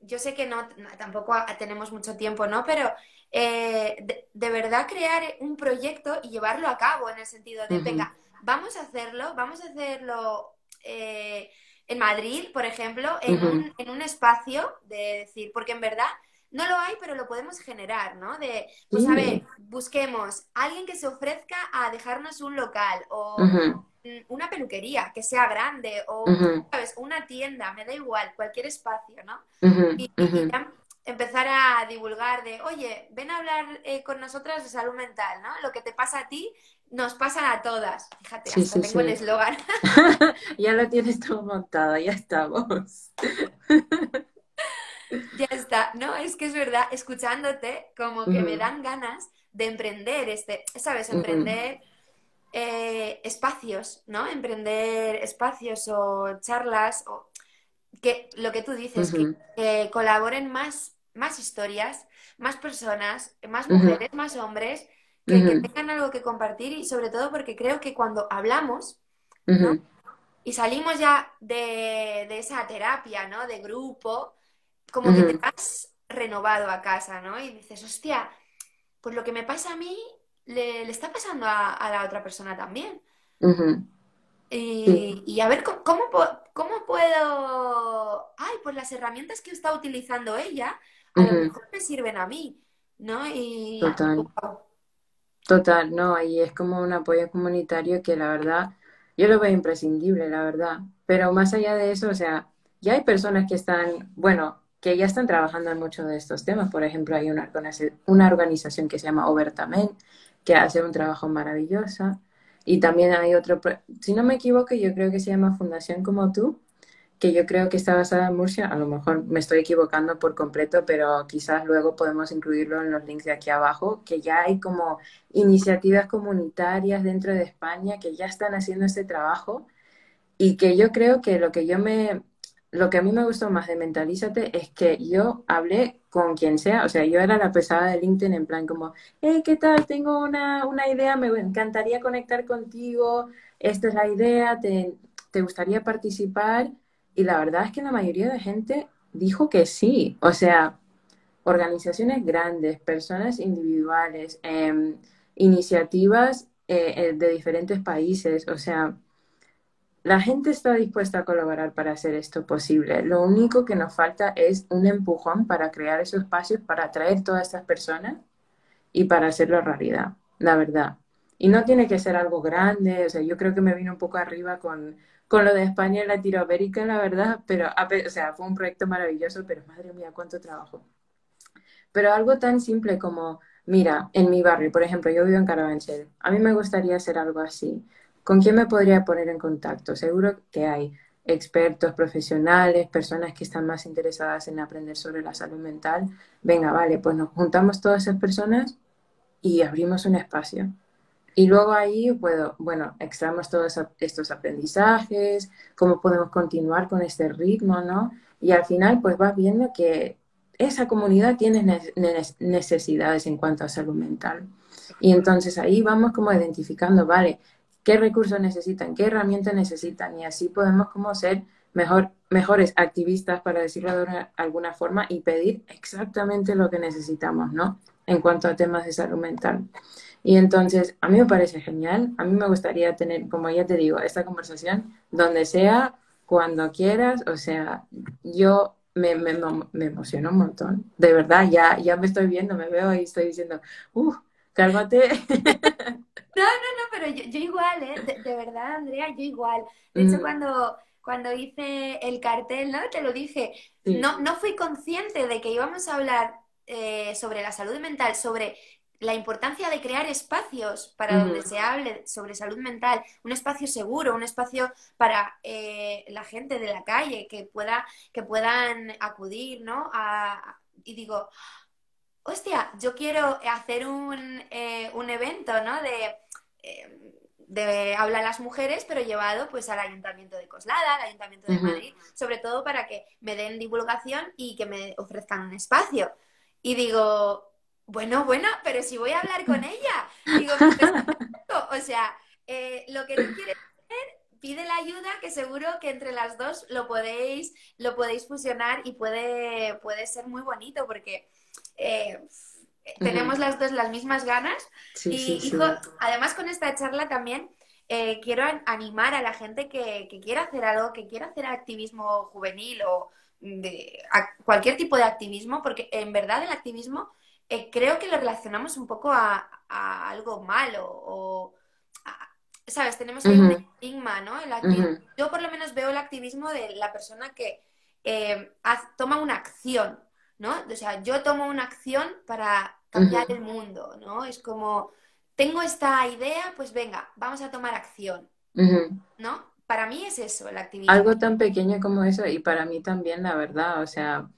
yo sé que no, tampoco tenemos mucho tiempo, ¿no? Pero eh, de, verdad crear un proyecto y llevarlo a cabo en el sentido de, venga, vamos a hacerlo, vamos a hacerlo eh, en Madrid, por ejemplo, en, un, en un espacio de decir, porque en verdad no lo hay, pero lo podemos generar, ¿no? De, pues a ver, busquemos alguien que se ofrezca a dejarnos un local o una peluquería que sea grande o, ¿sabes? Una tienda, me da igual, cualquier espacio, ¿no? y, ya empezar a divulgar de, oye, ven a hablar eh, con nosotras de salud mental, ¿no? Lo que te pasa a ti nos pasa a todas. Fíjate, hasta tengo el eslogan. <laughs> ya lo tienes todo montado, ya estamos. <laughs> ya está. No, es que es verdad, escuchándote, como que me dan ganas de emprender este, ¿sabes? Emprender eh, espacios, ¿no? Emprender espacios o charlas o que lo que tú dices, que colaboren más, más historias, más personas, más mujeres, más hombres, que, tengan algo que compartir y sobre todo porque creo que cuando hablamos, Y salimos ya de, de, esa terapia, ¿no? De grupo, como que te vas renovado a casa, ¿no? Y dices, hostia, pues lo que me pasa a mí le, está pasando a, la otra persona también. y, a ver, ¿cómo, ¿cómo, puedo...? Ay, pues las herramientas que está utilizando ella, a lo mejor me sirven a mí, ¿no? Y... Total. Total, no, y es como un apoyo comunitario que la verdad, yo lo veo imprescindible, la verdad. Pero más allá de eso, o sea, ya hay personas que están, bueno, que ya están trabajando en muchos de estos temas. Por ejemplo, hay una, una organización que se llama Obertamen, que hace un trabajo maravilloso. Y también hay otro, si no me equivoco, yo creo que se llama Fundación Como Tú, que yo creo que está basada en Murcia. A lo mejor me estoy equivocando por completo, pero quizás luego podemos incluirlo en los links de aquí abajo, que ya hay como iniciativas comunitarias dentro de España que ya están haciendo este trabajo y que yo creo que lo que yo me lo que a mí me gustó más de Mentalízate es que yo hablé con quien sea, o sea, yo era la pesada de LinkedIn en plan como, hey, ¿qué tal? Tengo una, idea, me encantaría conectar contigo, esta es la idea, te, te gustaría participar? Y la verdad es que la mayoría de gente dijo que sí, o sea, organizaciones grandes, personas individuales, em, iniciativas eh, eh, de diferentes países, o sea, la gente está dispuesta a colaborar para hacer esto posible. Lo único que nos falta es un empujón para crear esos espacios, para atraer todas estas personas y para hacerlo realidad, la verdad. Y no tiene que ser algo grande, o sea, yo creo que me vino un poco arriba con, con lo de España y Latinoamérica, la verdad, pero, o sea, fue un proyecto maravilloso, pero madre mía, cuánto trabajo. Pero algo tan simple como, mira, en mi barrio, por ejemplo, yo vivo en Carabanchel, a mí me gustaría hacer algo así. ¿Con quién me podría poner en contacto? Seguro que hay expertos, profesionales, personas que están más interesadas en aprender sobre la salud mental. Venga, vale, pues nos juntamos todas esas personas y abrimos un espacio. Y luego ahí puedo, bueno, extraemos todos estos aprendizajes, cómo podemos continuar con este ritmo, ¿no? Y al final, pues vas viendo que esa comunidad tiene necesidades en cuanto a salud mental. Y entonces ahí vamos como identificando, vale, qué recursos necesitan, qué herramientas necesitan y así podemos como ser mejor, mejores activistas, para decirlo de alguna forma, y pedir exactamente lo que necesitamos, ¿no? En cuanto a temas de salud mental. Y entonces, a mí me parece genial, a mí me gustaría tener, como ya te digo, esta conversación donde sea, cuando quieras, o sea, yo me, me, me emociono un montón, de verdad, ya, ya me estoy viendo, me veo y estoy diciendo, uff, cálmate. <laughs> No, no, no, pero yo, igual, ¿eh? De, verdad, Andrea, yo igual. De hecho, mm. cuando, cuando hice el cartel, ¿no? Te lo dije, no, no fui consciente de que íbamos a hablar eh, sobre la salud mental, sobre la importancia de crear espacios para donde se hable sobre salud mental, un espacio seguro, un espacio para eh, la gente de la calle que pueda, que puedan acudir, ¿no? y digo, hostia, yo quiero hacer un, eh, un evento, ¿no? De, eh, de habla a las mujeres, pero llevado pues al Ayuntamiento de Coslada, al Ayuntamiento de Madrid, sobre todo para que me den divulgación y que me ofrezcan un espacio. Y digo, bueno, bueno, pero si voy a hablar con <laughs> ella, digo, o sea, eh, lo que tú quieres hacer, pide la ayuda, que seguro que entre las dos lo podéis, lo podéis fusionar y puede, puede ser muy bonito, porque eh, tenemos las dos las mismas ganas. y además con esta charla también eh, quiero animar a la gente que, quiera hacer algo, que quiera hacer activismo juvenil o de, cualquier tipo de activismo, porque en verdad el activismo eh, creo que lo relacionamos un poco a, algo malo o, ¿sabes? Tenemos ahí un estigma, ¿no? Yo por lo menos veo el activismo de la persona que eh, toma una acción, ¿no? O sea, yo tomo una acción para cambiar el mundo, ¿no? Es como, tengo esta idea, pues venga, vamos a tomar acción, ¿no? Para mí es eso, el activismo. Algo tan pequeño como eso y para mí también, la verdad, o sea,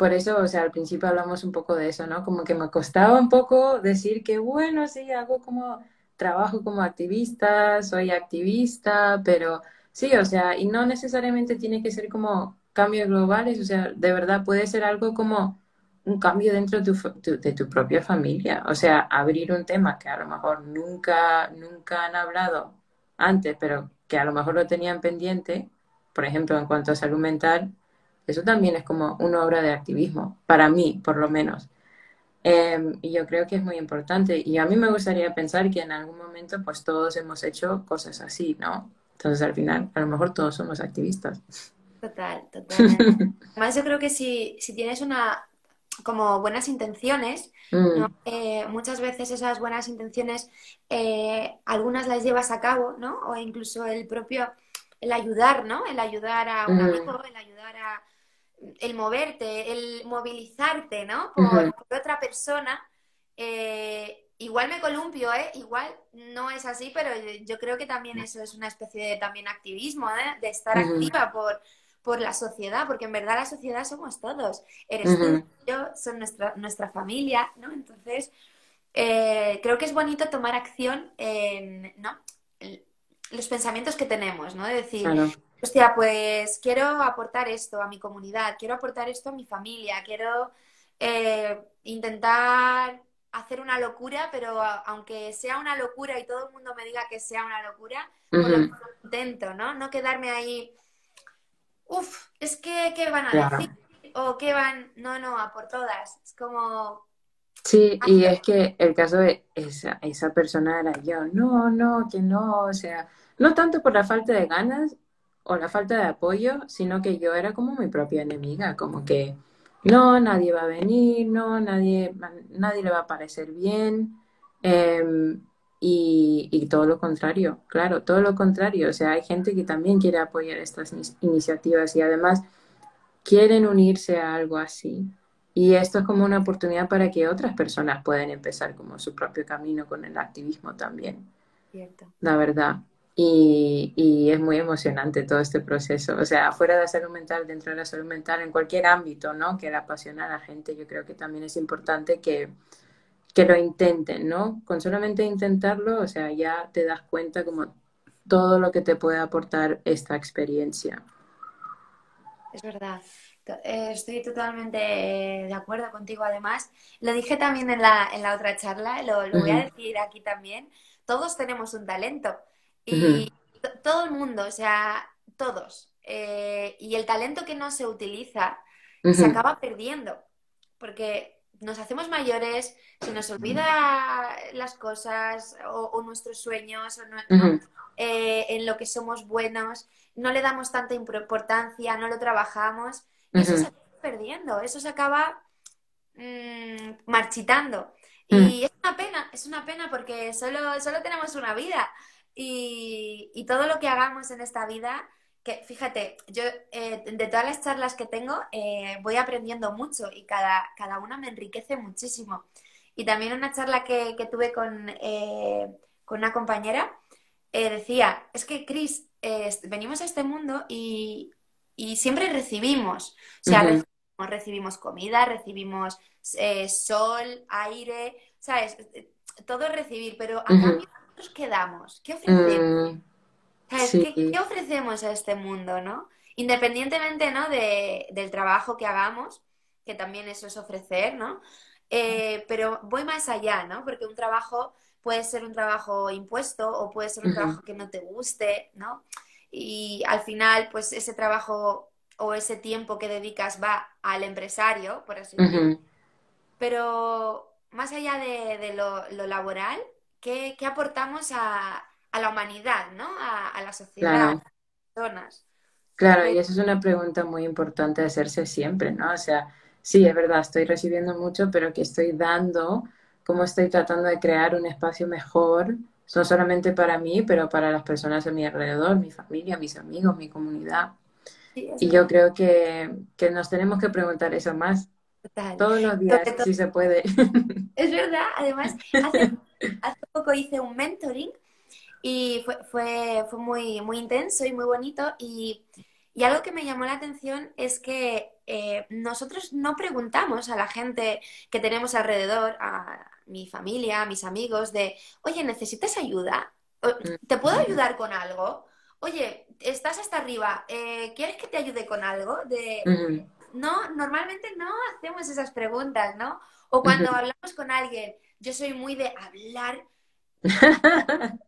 por eso, o sea, al principio hablamos un poco de eso, ¿no? Como que me costaba un poco decir que, bueno, sí, hago como trabajo como activista, soy activista, pero sí, o sea, y no necesariamente tiene que ser como cambios globales, o sea, de verdad puede ser algo como un cambio dentro de tu, de tu propia familia, o sea, abrir un tema que a lo mejor nunca, nunca han hablado antes, pero que a lo mejor lo tenían pendiente, por ejemplo, en cuanto a salud mental, eso también es como una obra de activismo, para mí, por lo menos. Em, y yo creo que es muy importante. Y a mí me gustaría pensar que en algún momento, pues todos hemos hecho cosas así, ¿no? Entonces, al final, a lo mejor todos somos activistas. Total, total. <laughs> Además, yo creo que si, si tienes una como buenas intenciones, mm. eh, muchas veces esas buenas intenciones, eh, algunas las llevas a cabo, ¿no? O incluso el propio, el ayudar, ¿no? El ayudar a un mm. amigo, el ayudar a, el moverte, el movilizarte, ¿no? Por, otra persona. Eh, igual me columpio, ¿eh? Igual no es así, pero yo creo que también eso es una especie de también activismo, ¿eh? De estar activa por por la sociedad, porque en verdad la sociedad somos todos. Eres tú, yo, son nuestra, nuestra familia, ¿no? Entonces, eh, creo que es bonito tomar acción en, ¿no? los pensamientos que tenemos, ¿no? De decir, hostia, pues quiero aportar esto a mi comunidad, quiero aportar esto a mi familia, quiero eh, intentar hacer una locura, pero aunque sea una locura y todo el mundo me diga que sea una locura, por lo intento, ¿no? No quedarme ahí Uf, es que, ¿qué van a decir? O ¿qué van? No, no, a por todas. Es como... Sí, y es que el caso de esa, esa persona era yo. No, no, que no, o sea, no tanto por la falta de ganas o la falta de apoyo, sino que yo era como mi propia enemiga, como que no, nadie va a venir, no, nadie, nadie le va a parecer bien. Em, y, todo lo contrario, claro, todo lo contrario. O sea, hay gente que también quiere apoyar estas iniciativas y además quieren unirse a algo así. Y esto es como una oportunidad para que otras personas puedan empezar como su propio camino con el activismo también. Cierto. La verdad. Y, y, es muy emocionante todo este proceso. O sea, fuera de la salud mental, dentro de la salud mental, en cualquier ámbito, ¿no? Que le apasiona a la gente, yo creo que también es importante que, que lo intenten, ¿no? Con solamente intentarlo, o sea, ya te das cuenta como todo lo que te puede aportar esta experiencia. Es verdad. Eh, estoy totalmente de acuerdo contigo. Además, lo dije también en la, en la otra charla, lo, voy a decir aquí también. Todos tenemos un talento y todo el mundo, o sea, todos. Eh, y el talento que no se utiliza se acaba perdiendo. Porque nos hacemos mayores, se nos olvida las cosas o, nuestros sueños, eh, en lo que somos buenos, no le damos tanta importancia, no lo trabajamos, y eso se acaba perdiendo, eso se acaba mm, marchitando. Y es una pena, es una pena porque solo, solo tenemos una vida y, y todo lo que hagamos en esta vida que fíjate, yo eh, de todas las charlas que tengo eh, voy aprendiendo mucho y cada, cada una me enriquece muchísimo. Y también una charla que, tuve con, eh, con, una compañera decía, es que Cris, venimos a este mundo y, siempre recibimos, o sea, recibimos, comida, recibimos sol, aire, ¿sabes? Todo es recibir, pero a cambio nosotros qué damos, qué ofrecemos. Mm. ¿Qué, ofrecemos a este mundo, no? Independientemente, ¿no? De, del trabajo que hagamos, que también eso es ofrecer, ¿no? Eh, pero voy más allá, ¿no? Porque un trabajo puede ser un trabajo impuesto o puede ser un trabajo que no te guste, ¿no? Y al final, pues ese trabajo o ese tiempo que dedicas va al empresario, por así decirlo. Pero más allá de, lo, laboral, ¿qué, aportamos a, a la humanidad, ¿no? A, la sociedad, a las personas. Claro, y eso es una pregunta muy importante de hacerse siempre, ¿no? O sea, sí, es verdad, estoy recibiendo mucho, pero que estoy dando, cómo estoy tratando de crear un espacio mejor, no solamente para mí, pero para las personas a mi alrededor, mi familia, mis amigos, mi comunidad. y yo creo que, que, nos tenemos que preguntar eso más todos los días, si se puede. <laughs> Es verdad, además, hace, <laughs> hace poco hice un mentoring y fue, fue, fue muy, muy intenso y muy bonito y, y, algo que me llamó la atención es que eh, nosotros no preguntamos a la gente que tenemos alrededor, a mi familia, a mis amigos, de, oye, ¿necesitas ayuda? ¿Te puedo ayudar con algo? Oye, estás hasta arriba, eh, ¿quieres que te ayude con algo? De, No, normalmente no hacemos esas preguntas, ¿no? O cuando hablamos con alguien, yo soy muy de hablar <laughs>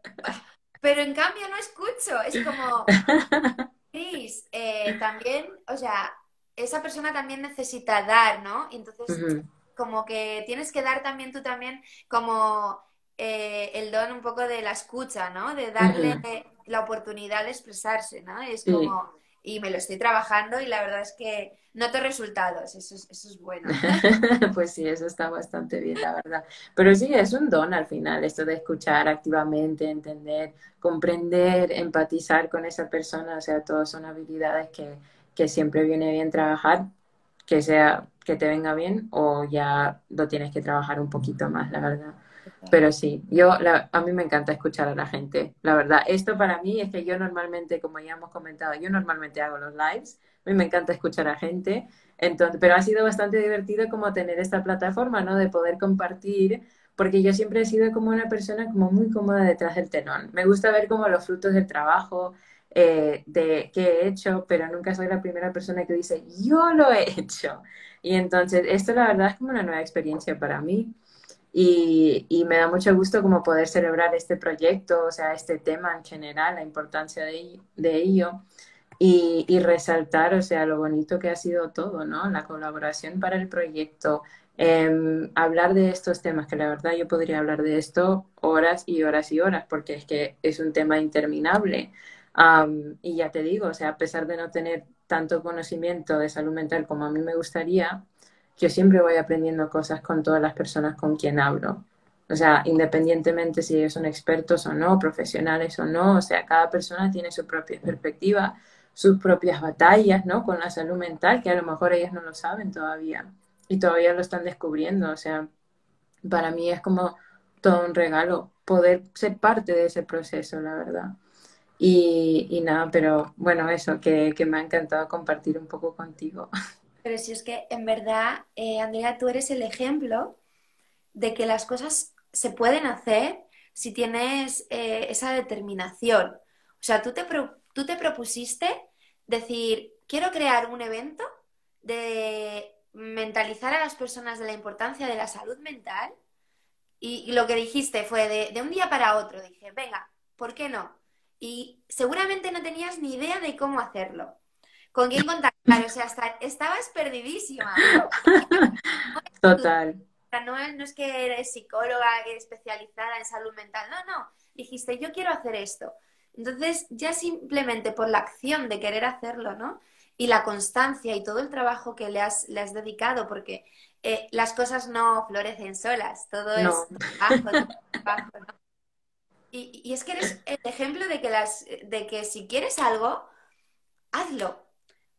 Pero en cambio no escucho, es como, Cris, eh, también, o sea, esa persona también necesita dar, ¿no? entonces, como que tienes que dar también tú también como eh, el don un poco de la escucha, ¿no? De darle la oportunidad de expresarse, ¿no? Es como, y me lo estoy trabajando y la verdad es que noto resultados, eso es, eso es bueno. <laughs> pues sí, eso está bastante bien, la verdad. Pero sí, es un don al final, esto de escuchar activamente, entender, comprender, empatizar con esa persona, o sea, todas son habilidades que, que siempre viene bien trabajar, que sea que te venga bien o ya lo tienes que trabajar un poquito más, la verdad. Pero sí, yo a mí me encanta escuchar a la gente, la verdad. Esto para mí es que yo normalmente, como ya hemos comentado, yo normalmente hago los lives, a mí me encanta escuchar a gente, entonces, pero ha sido bastante divertido como tener esta plataforma, ¿no? De poder compartir, porque yo siempre he sido como una persona como muy cómoda detrás del telón. Me gusta ver como los frutos del trabajo, eh, de qué he hecho, pero nunca soy la primera persona que dice, yo lo he hecho. Y entonces, esto la verdad es como una nueva experiencia para mí. Y, y, me da mucho gusto como poder celebrar este proyecto, o sea, este tema en general, la importancia de, de ello y, y, resaltar, o sea, lo bonito que ha sido todo, ¿no? La colaboración para el proyecto, eh, hablar de estos temas, que la verdad yo podría hablar de esto horas y horas y horas, porque es que es un tema interminable. Um, y ya te digo, o sea, a pesar de no tener tanto conocimiento de salud mental como a mí me gustaría, yo siempre voy aprendiendo cosas con todas las personas con quien hablo. O sea, independientemente si ellos son expertos o no, profesionales o no, o sea, cada persona tiene su propia perspectiva, sus propias batallas, ¿no? Con la salud mental, que a lo mejor ellos no lo saben todavía y todavía lo están descubriendo. O sea, para mí es como todo un regalo poder ser parte de ese proceso, la verdad. Y, y nada, pero bueno, eso, que, que me ha encantado compartir un poco contigo. <laughs> Pero si es que en verdad, eh, Andrea, tú eres el ejemplo de que las cosas se pueden hacer si tienes eh, esa determinación. O sea, tú te, tú te propusiste decir, quiero crear un evento de mentalizar a las personas de la importancia de la salud mental y, lo que dijiste fue de, de, un día para otro, dije, venga, ¿por qué no? Y seguramente no tenías ni idea de cómo hacerlo con quién contactar. O sea, estabas perdidísima. <laughs> Total. No, no es que eres psicóloga especializada en salud mental, no, no. Dijiste, yo quiero hacer esto. Entonces, ya simplemente por la acción de querer hacerlo, ¿no? Y la constancia y todo el trabajo que le has, le has dedicado, porque eh, las cosas no florecen solas, todo es trabajo, trabajo ¿no? y, y, es que eres el ejemplo de que, las, de que si quieres algo, hazlo.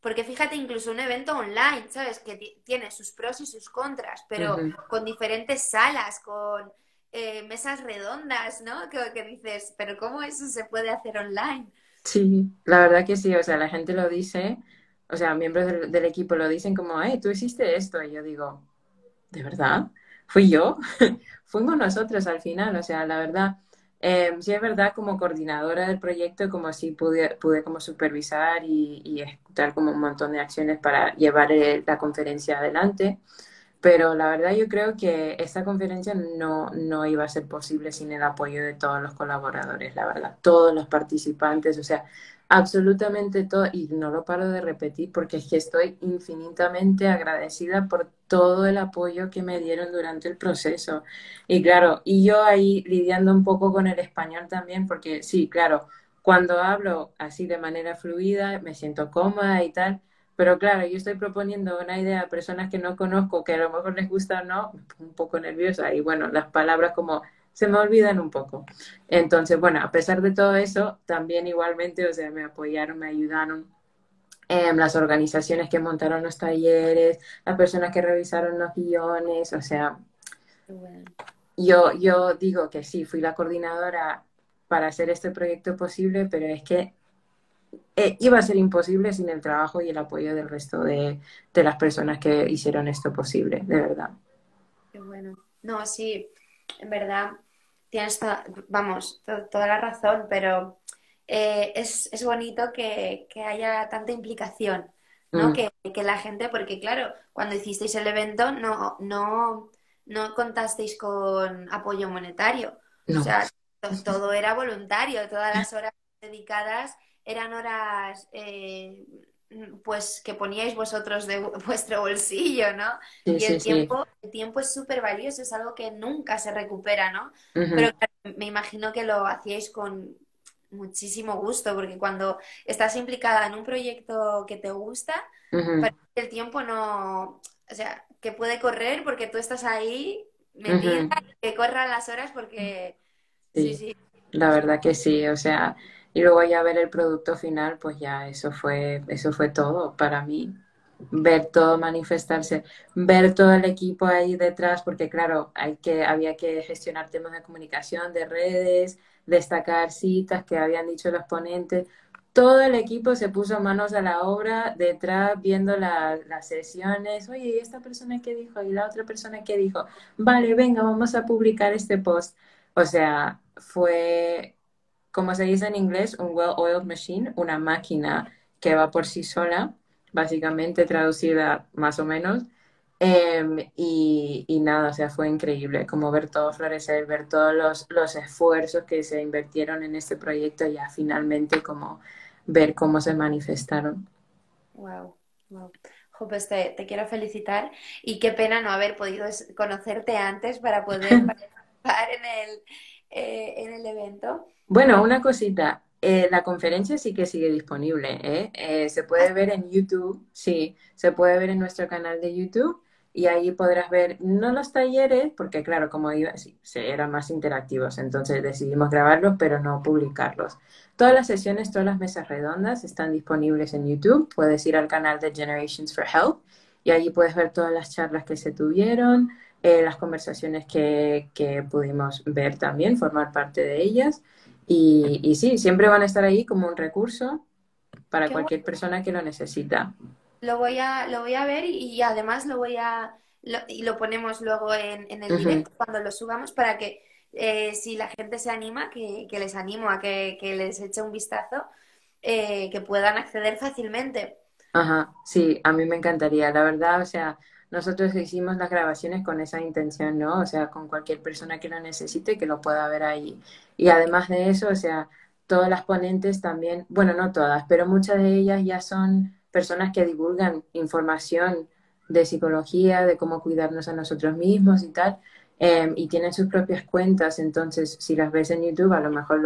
Porque fíjate, incluso un evento online, ¿sabes? Que tiene sus pros y sus contras, pero con diferentes salas, con eh, mesas redondas, ¿no? Que, dices, pero ¿cómo eso se puede hacer online? Sí, la verdad que sí, o sea, la gente lo dice, o sea, miembros del, del equipo lo dicen como, hey, tú hiciste esto, y yo digo, ¿de verdad? ¿Fui yo? <laughs> Fuimos nosotros al final, o sea, la verdad, eh, sí es verdad, como coordinadora del proyecto, como si pude, pude como supervisar y, y, ejecutar como un montón de acciones para llevar eh, la conferencia adelante. Pero la verdad yo creo que esta conferencia no, no iba a ser posible sin el apoyo de todos los colaboradores, la verdad. Todos los participantes, o sea, absolutamente todo, y no lo paro de repetir porque es que estoy infinitamente agradecida por todo el apoyo que me dieron durante el proceso. Y claro, y yo ahí lidiando un poco con el español también, porque sí, claro, cuando hablo así de manera fluida, me siento cómoda y tal, pero claro, yo estoy proponiendo una idea a personas que no conozco, que a lo mejor les gusta o no, un poco nerviosa y bueno, las palabras como se me olvidan un poco. Entonces, bueno, a pesar de todo eso, también igualmente, o sea, me apoyaron, me ayudaron eh, las organizaciones que montaron los talleres, las personas que revisaron los guiones, o sea, yo, yo digo que sí, fui la coordinadora para hacer este proyecto posible, pero es que eh, iba a ser imposible sin el trabajo y el apoyo del resto de, de las personas que hicieron esto posible, de verdad. Qué bueno. No, sí, en verdad, tienes, vamos, toda la razón, pero eh, es, bonito que, haya tanta implicación, ¿no? Mm. Que, la gente, porque claro, cuando hicisteis el evento no, no, no contasteis con apoyo monetario. O sea, todo era voluntario, todas las horas dedicadas eran horas eh, pues que poníais vosotros de <laughs> vuestro bolsillo, ¿no? y el tiempo, el tiempo es súper valioso, es algo que nunca se recupera, ¿no? Pero me imagino que lo hacíais con muchísimo gusto, porque cuando estás implicada en un proyecto que te gusta, el tiempo no, o sea, que puede correr porque tú estás ahí metida, que corran las horas porque sí, sí. La verdad que sí, o sea, y luego ya ver el producto final, pues ya eso fue, eso fue todo para mí. Ver todo manifestarse, ver todo el equipo ahí detrás, porque claro, hay que, había que gestionar temas de comunicación, de redes, destacar citas que habían dicho los ponentes. Todo el equipo se puso manos a la obra detrás, viendo las sesiones. Oye, ¿y esta persona qué dijo? ¿Y la otra persona qué dijo? Vale, venga, vamos a publicar este post. O sea, fue como se dice en inglés, un well-oiled machine, una máquina que va por sí sola, básicamente traducida más o menos. Em, y, nada, o sea, fue increíble como ver todo florecer, ver todos los, los esfuerzos que se invirtieron en este proyecto y ya finalmente como ver cómo se manifestaron. Wow, wow. pues te, quiero felicitar y qué pena no haber podido conocerte antes para poder <laughs> participar en el, eh, en el evento. Bueno, una cosita. Eh, la conferencia sí que sigue disponible. ¿eh? ¿eh? se puede ver en YouTube, sí, se puede ver en nuestro canal de YouTube y ahí podrás ver no los talleres, porque claro, como iba, sí, eran más interactivos, entonces decidimos grabarlos, pero no publicarlos. Todas las sesiones, todas las mesas redondas están disponibles en YouTube. Puedes ir al canal de Generations for Health y allí puedes ver todas las charlas que se tuvieron, eh, las conversaciones que, que pudimos ver también, formar parte de ellas. Y, sí, siempre van a estar ahí como un recurso para cualquier persona que lo necesita. Lo voy a, lo voy a ver y, además lo voy a y lo ponemos luego en, el directo cuando lo subamos para que eh, si la gente se anima, que, les animo a que, les eche un vistazo, eh, que puedan acceder fácilmente. Ajá, sí, a mí me encantaría, la verdad, o sea, nosotros hicimos las grabaciones con esa intención, ¿no? O sea, con cualquier persona que lo necesite que lo pueda ver ahí. Y además de eso, o sea, todas las ponentes también, bueno, no todas, pero muchas de ellas ya son personas que divulgan información de psicología, de cómo cuidarnos a nosotros mismos y tal, em, y tienen sus propias cuentas, entonces si las ves en YouTube a lo mejor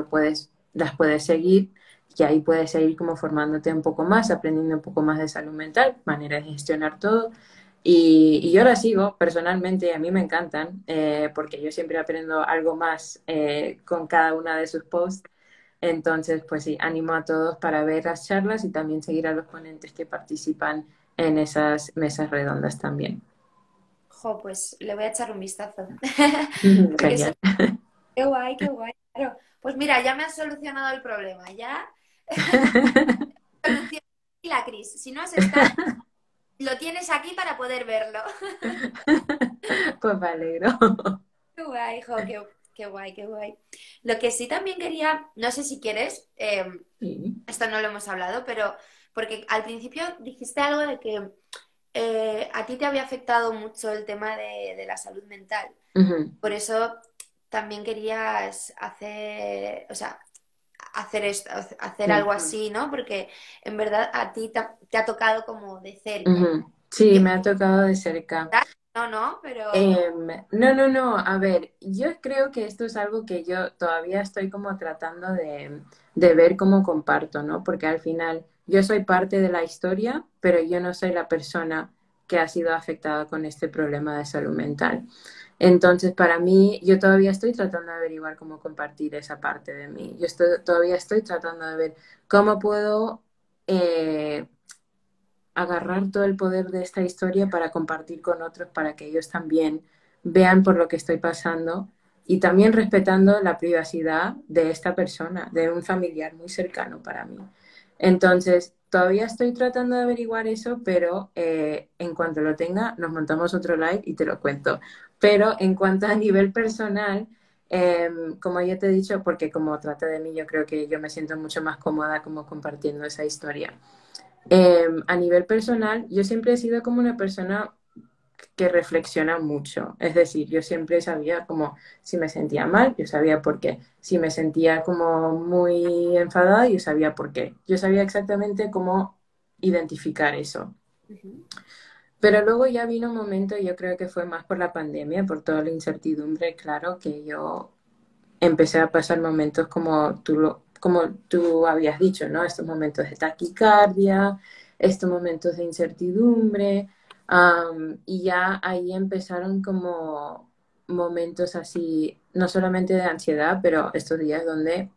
las puedes seguir y ahí puedes seguir como formándote un poco más, aprendiendo un poco más de salud mental, manera de gestionar todo. Y, yo las sigo personalmente, a mí me encantan, eh, porque yo siempre aprendo algo más eh, con cada una de sus posts. Entonces, pues sí, animo a todos para ver las charlas y también seguir a los ponentes que participan en esas mesas redondas también. Jo, pues le voy a echar un vistazo. <laughs> Qué guay, qué guay. Pues mira, ya me has solucionado el problema, ya. <laughs> <laughs> la Cris, si no has estado lo tienes aquí para poder verlo. <laughs> pues me alegro. Qué guay, hijo, qué, guay, qué guay. Lo que sí también quería, no sé si quieres, em, esto no lo hemos hablado, pero porque al principio dijiste algo de que eh, a ti te había afectado mucho el tema de, la salud mental. Por eso también querías hacer, o sea, hacer esto, hacer algo así, ¿no? Porque en verdad a ti te, ha tocado como de cerca. Sí, me ha tocado de cerca. No, no, pero... Em, no, no, no, a ver, yo creo que esto es algo que yo todavía estoy como tratando de, de ver cómo comparto, ¿no? Porque al final yo soy parte de la historia, pero yo no soy la persona que ha sido afectada con este problema de salud mental. Entonces, para mí, yo todavía estoy tratando de averiguar cómo compartir esa parte de mí. Yo estoy, todavía estoy tratando de ver cómo puedo eh, agarrar todo el poder de esta historia para compartir con otros, para que ellos también vean por lo que estoy pasando y también respetando la privacidad de esta persona, de un familiar muy cercano para mí. Entonces, todavía estoy tratando de averiguar eso, pero eh, en cuanto lo tenga, nos montamos otro live y te lo cuento. Pero en cuanto a nivel personal, em, como ya te he dicho, porque como trata de mí, yo creo que yo me siento mucho más cómoda como compartiendo esa historia. Em, a nivel personal, yo siempre he sido como una persona que reflexiona mucho. Es decir, yo siempre sabía como si me sentía mal, yo sabía por qué. Si me sentía como muy enfadada, yo sabía por qué. Yo sabía exactamente cómo identificar eso. Pero luego ya vino un momento, yo creo que fue más por la pandemia, por toda la incertidumbre, claro, que yo empecé a pasar momentos como tú, lo, como tú habías dicho, ¿no? Estos momentos de taquicardia, estos momentos de incertidumbre, y ya ahí empezaron como momentos así, no solamente de ansiedad, pero estos días donde,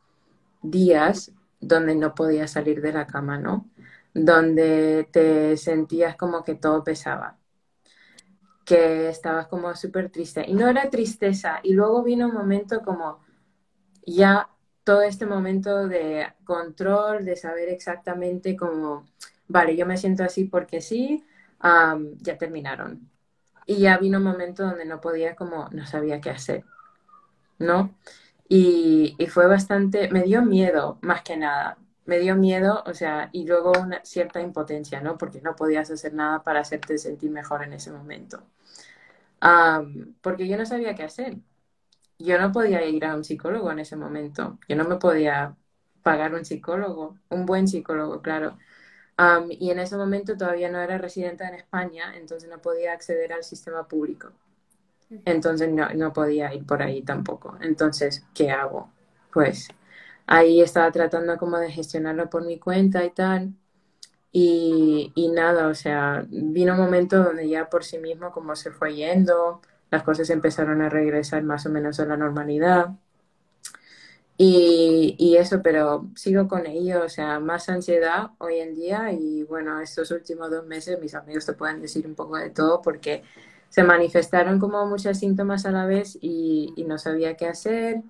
días donde no podías salir de la cama, ¿no? Donde te sentías como que todo pesaba, que estabas como súper triste. Y no era tristeza, y luego vino un momento como ya todo este momento de control, de saber exactamente cómo, vale, yo me siento así porque sí, ya terminaron. Y ya vino un momento donde no podía como, no sabía qué hacer, ¿no? Y, y fue bastante, me dio miedo más que nada, me dio miedo, o sea, y luego una cierta impotencia, ¿no? Porque no podías hacer nada para hacerte sentir mejor en ese momento. porque yo no sabía qué hacer. Yo no podía ir a un psicólogo en ese momento. Yo no me podía pagar un psicólogo, un buen psicólogo, claro. y en ese momento todavía no era residente en España, entonces no podía acceder al sistema público. Entonces no, no podía ir por ahí tampoco. Entonces, ¿qué hago? Pues ahí estaba tratando como de gestionarlo por mi cuenta y tal. Y, y, nada, o sea, vino un momento donde ya por sí mismo como se fue yendo, las cosas empezaron a regresar más o menos a la normalidad. Y, y, eso, pero sigo con ello, o sea, más ansiedad hoy en día y bueno, estos últimos dos meses mis amigos te pueden decir un poco de todo porque se manifestaron como muchos síntomas a la vez y, y no sabía qué hacer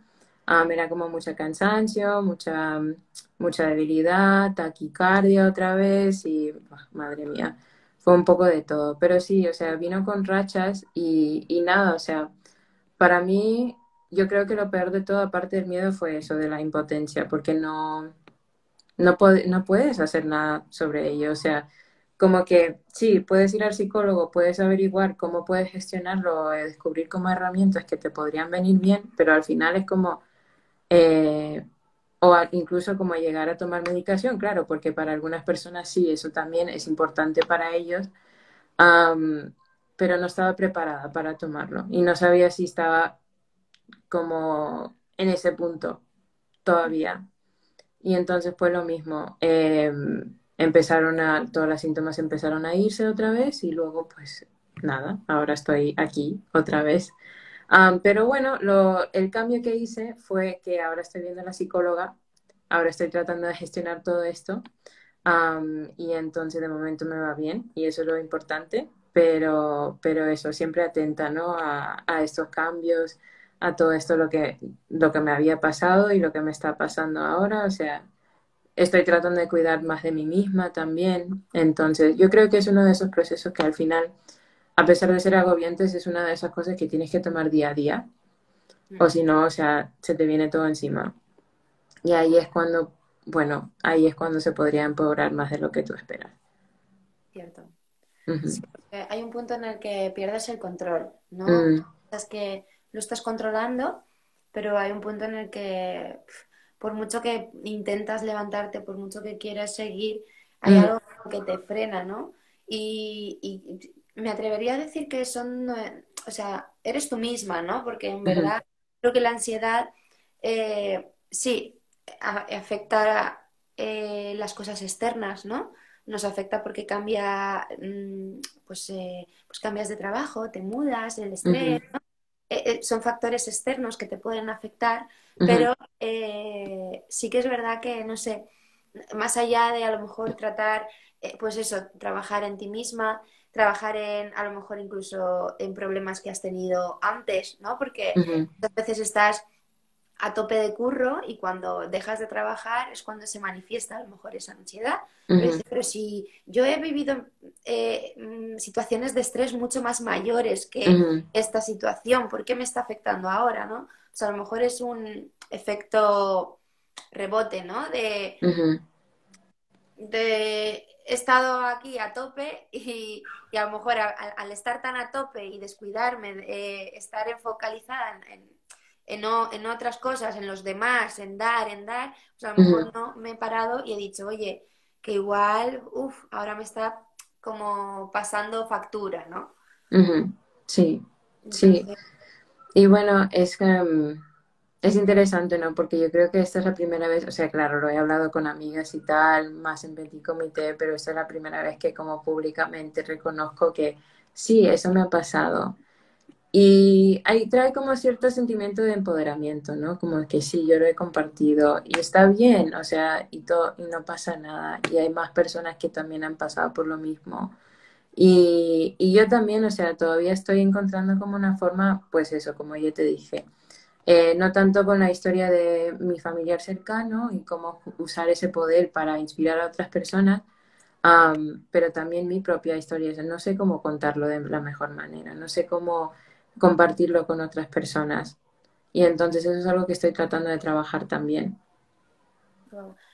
era como mucho cansancio, mucha, mucha debilidad, taquicardia otra vez y, madre mía, fue un poco de todo. Pero sí, o sea, vino con rachas y, y nada, o sea, para mí yo creo que lo peor de todo, aparte del miedo, fue eso de la impotencia, porque no, no, no puedes hacer nada sobre ello. O sea, como que sí, puedes ir al psicólogo, puedes averiguar cómo puedes gestionarlo, descubrir como herramientas que te podrían venir bien, pero al final es como eh, o incluso como llegar a tomar medicación, claro, porque para algunas personas sí, eso también es importante para ellos, pero no estaba preparada para tomarlo y no sabía si estaba como en ese punto todavía. Y entonces pues lo mismo, em, empezaron a, todos los síntomas empezaron a irse otra vez y luego pues nada, ahora estoy aquí otra vez pero bueno, el cambio que hice fue que ahora estoy viendo a la psicóloga, ahora estoy tratando de gestionar todo esto y entonces de momento me va bien y eso es lo importante, pero, pero eso, siempre atenta ¿no? a, a estos cambios, a todo esto lo que, lo que me había pasado y lo que me está pasando ahora, o sea, estoy tratando de cuidar más de mí misma también, entonces yo creo que es uno de esos procesos que al final a pesar de ser agobiantes, es una de esas cosas que tienes que tomar día a día. O si no, o sea, se te viene todo encima. Y ahí es cuando, bueno, ahí es cuando se podría empeorar más de lo que tú esperas. Cierto. hay un punto en el que pierdes el control, ¿no? Mm. Es que lo estás controlando, pero hay un punto en el que por mucho que intentas levantarte, por mucho que quieras seguir, hay mm. algo que te frena, ¿no? Y, me atrevería a decir que son, o sea, eres tú misma, ¿no? Porque en verdad creo que la ansiedad, eh, sí, afecta eh, las cosas externas, ¿no? Nos afecta porque cambia, mm, pues, eh, pues cambias de trabajo, te mudas, el estrés, ¿no? son factores externos que te pueden afectar, pero sí que es verdad que, no sé, más allá de a lo mejor tratar, pues eso, trabajar en ti misma, trabajar en, a lo mejor incluso en problemas que has tenido antes, ¿no? Porque muchas veces estás a tope de curro y cuando dejas de trabajar es cuando se manifiesta a lo mejor esa ansiedad. pero, si yo he vivido eh, mm, situaciones de estrés mucho más mayores que esta situación, ¿por qué me está afectando ahora, no? O sea, a lo mejor es un efecto rebote, ¿no? De, de he estado aquí a tope y, a lo mejor al estar tan a tope y descuidarme, eh, estar enfocalizada en, en, otras cosas, en los demás, en dar, en dar, pues a lo mejor no me he parado y he dicho, oye, que igual, uff, ahora me está como pasando factura, ¿no? Sí, sí. Y bueno, es que mm, es interesante, ¿no? Porque yo creo que esta es la primera vez, o sea, claro, lo he hablado con amigas y tal, más en Petit Comité, pero esta es la primera vez que como públicamente reconozco que sí, eso me ha pasado. Y ahí trae como cierto sentimiento de empoderamiento, ¿no? Como que sí, yo lo he compartido y está bien, o sea, y, todo, y no pasa nada. Y hay más personas que también han pasado por lo mismo. Y, y yo también, o sea, todavía estoy encontrando como una forma, pues eso, como yo te dije, eh, no tanto con la historia de mi familiar cercano y cómo usar ese poder para inspirar a otras personas, pero también mi propia historia. No sé cómo contarlo de la mejor manera, no sé cómo compartirlo con otras personas. Y entonces eso es algo que estoy tratando de trabajar también.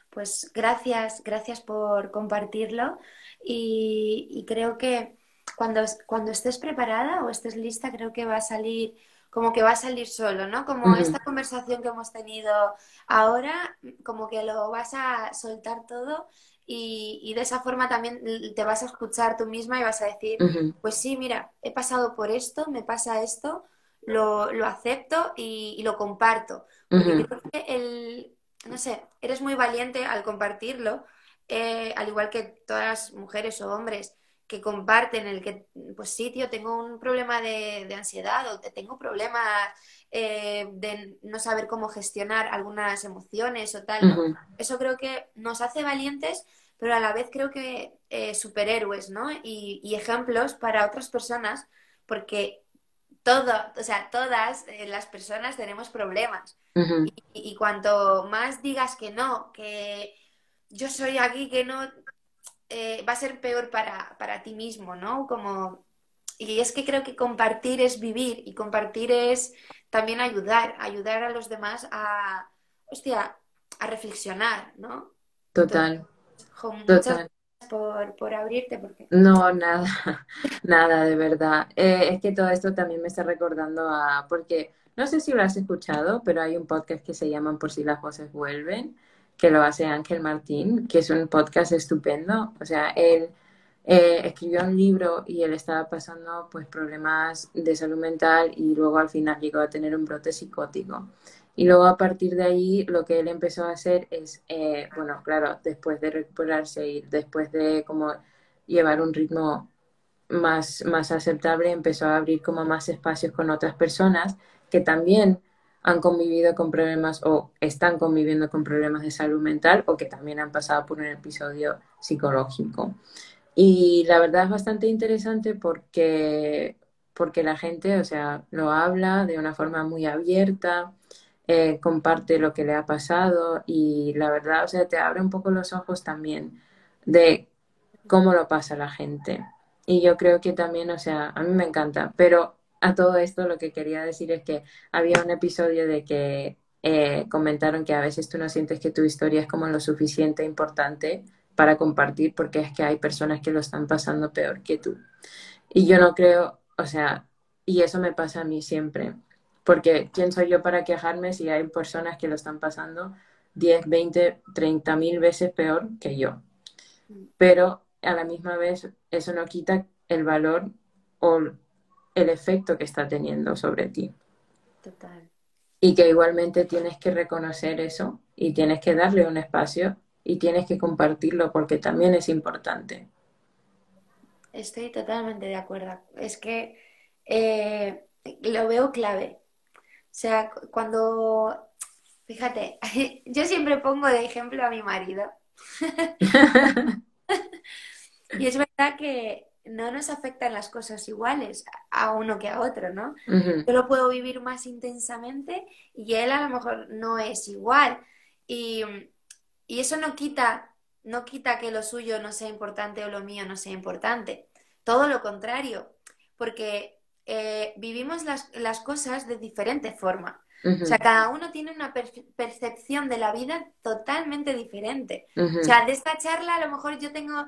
Pues gracias, gracias por compartirlo y, creo que cuando, cuando estés preparada o estés lista, creo que va a salir como que va a salir solo, ¿no? Como esta conversación que hemos tenido ahora, como que lo vas a soltar todo y, de esa forma también te vas a escuchar tú misma y vas a decir, pues sí, mira, he pasado por esto, me pasa esto, lo, lo acepto y, lo comparto. Porque creo que el, no sé, eres muy valiente al compartirlo, eh, al igual que todas las mujeres o hombres que comparten el que, pues sí, tío, tengo un problema de, ansiedad o tengo problemas eh, de no saber cómo gestionar algunas emociones o tal, ¿no? Eso creo que nos hace valientes, pero a la vez creo que eh, superhéroes, ¿no? Y, ejemplos para otras personas, porque todo, o sea, todas eh, las personas tenemos problemas. y, cuanto más digas que no, que yo soy aquí, que no, eh, va a ser peor para, para ti mismo, ¿no? Como, y es que creo que compartir es vivir y compartir es también ayudar, ayudar a los demás a, hostia, a reflexionar, ¿no? Total. muchas gracias por, por, abrirte. Porque... No, nada, <laughs> nada, de verdad. Eh, es que todo esto también me está recordando a, porque no sé si lo has escuchado, pero hay un podcast que se llama Por si las voces vuelven que lo hace Ángel Martín, que es un podcast estupendo. O sea, él eh, escribió un libro y él estaba pasando pues problemas de salud mental y luego al final llegó a tener un brote psicótico. Y luego a partir de ahí lo que él empezó a hacer es, eh, bueno, claro, después de recuperarse y después de como llevar un ritmo más, más aceptable, empezó a abrir como más espacios con otras personas que también han convivido con problemas o están conviviendo con problemas de salud mental o que también han pasado por un episodio psicológico. Y la verdad es bastante interesante porque, porque la gente, o sea, lo habla de una forma muy abierta, eh, comparte lo que le ha pasado y la verdad, o sea, te abre un poco los ojos también de cómo lo pasa la gente. Y yo creo que también, o sea, a mí me encanta, pero a todo esto lo que quería decir es que había un episodio de que eh, comentaron que a veces tú no sientes que tu historia es como lo suficiente importante para compartir porque es que hay personas que lo están pasando peor que tú. Y yo no creo, o sea, y eso me pasa a mí siempre, porque ¿quién soy yo para quejarme si hay personas que lo están pasando 10, 20, 30 mil veces peor que yo. Pero a la misma vez eso no quita el valor o el efecto que está teniendo sobre ti. Total. Y que igualmente tienes que reconocer eso y tienes que darle un espacio y tienes que compartirlo porque también es importante. Estoy totalmente de acuerdo. Es que eh, lo veo clave. O sea, cuando, fíjate, <laughs> yo siempre pongo de ejemplo a mi marido. <laughs> <laughs> y es verdad que no nos afectan las cosas iguales a uno que a otro, ¿no? Yo lo puedo vivir más intensamente y él a lo mejor no es igual. Y, y eso no quita, no quita que lo suyo no sea importante o lo mío no sea importante. Todo lo contrario, porque eh, vivimos las, las, cosas de diferente forma. O sea, cada uno tiene una percepción de la vida totalmente diferente. O sea, de esta charla a lo mejor yo tengo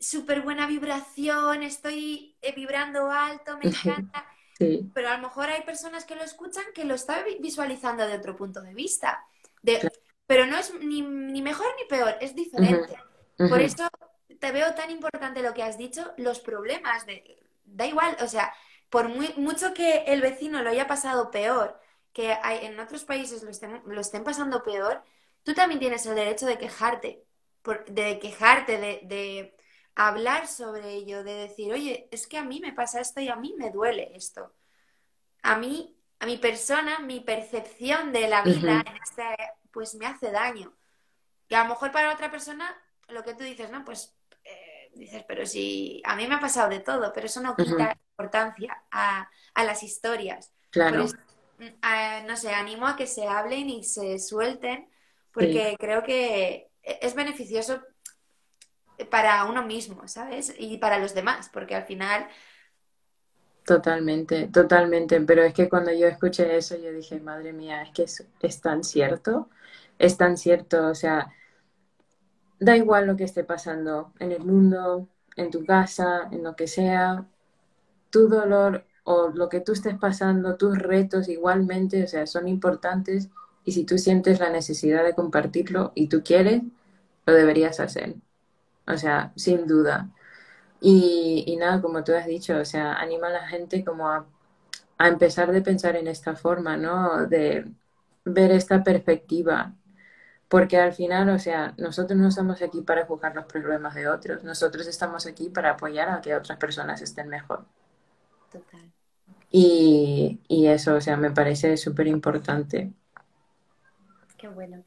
súper buena vibración, estoy eh, vibrando alto, me <laughs> encanta. Pero a lo mejor hay personas que lo escuchan que lo están visualizando de otro punto de vista. De, Pero no es ni, ni, mejor ni peor, es diferente. Por eso te veo tan importante lo que has dicho, los problemas de... Da igual, o sea, por muy, mucho que el vecino lo haya pasado peor, que hay, en otros países lo estén, lo estén pasando peor, tú también tienes el derecho de quejarte, de quejarte, de, hablar sobre ello, de decir, oye, es que a mí me pasa esto y a mí me duele esto. A mí, a mi persona, mi percepción de la vida en este, pues me hace daño. Y a lo mejor para otra persona, lo que tú dices, no, pues dices, pero si a mí me ha pasado de todo, pero eso no quita importancia a, las historias. Claro. No sé, animo a que se hablen y se suelten, porque creo que es beneficioso para uno mismo, ¿sabes? Y para los demás, porque al final... Totalmente, totalmente. Pero es que cuando yo escuché eso, yo dije, madre mía, es que es, es tan cierto, es tan cierto, o sea, da igual lo que esté pasando en el mundo, en tu casa, en lo que sea, tu dolor o lo que tú estés pasando, tus retos igualmente, o sea, son importantes y si tú sientes la necesidad de compartirlo y tú quieres, lo deberías hacer. O sea, sin duda. Y, nada, como tú has dicho, o sea, anima a la gente como a, a empezar de pensar en esta forma, ¿no? De ver esta perspectiva porque al final, o sea, nosotros no estamos aquí para juzgar los problemas de otros, nosotros estamos aquí para apoyar a que otras personas estén mejor. Total. Y, eso, o sea, me parece súper importante. Qué bueno.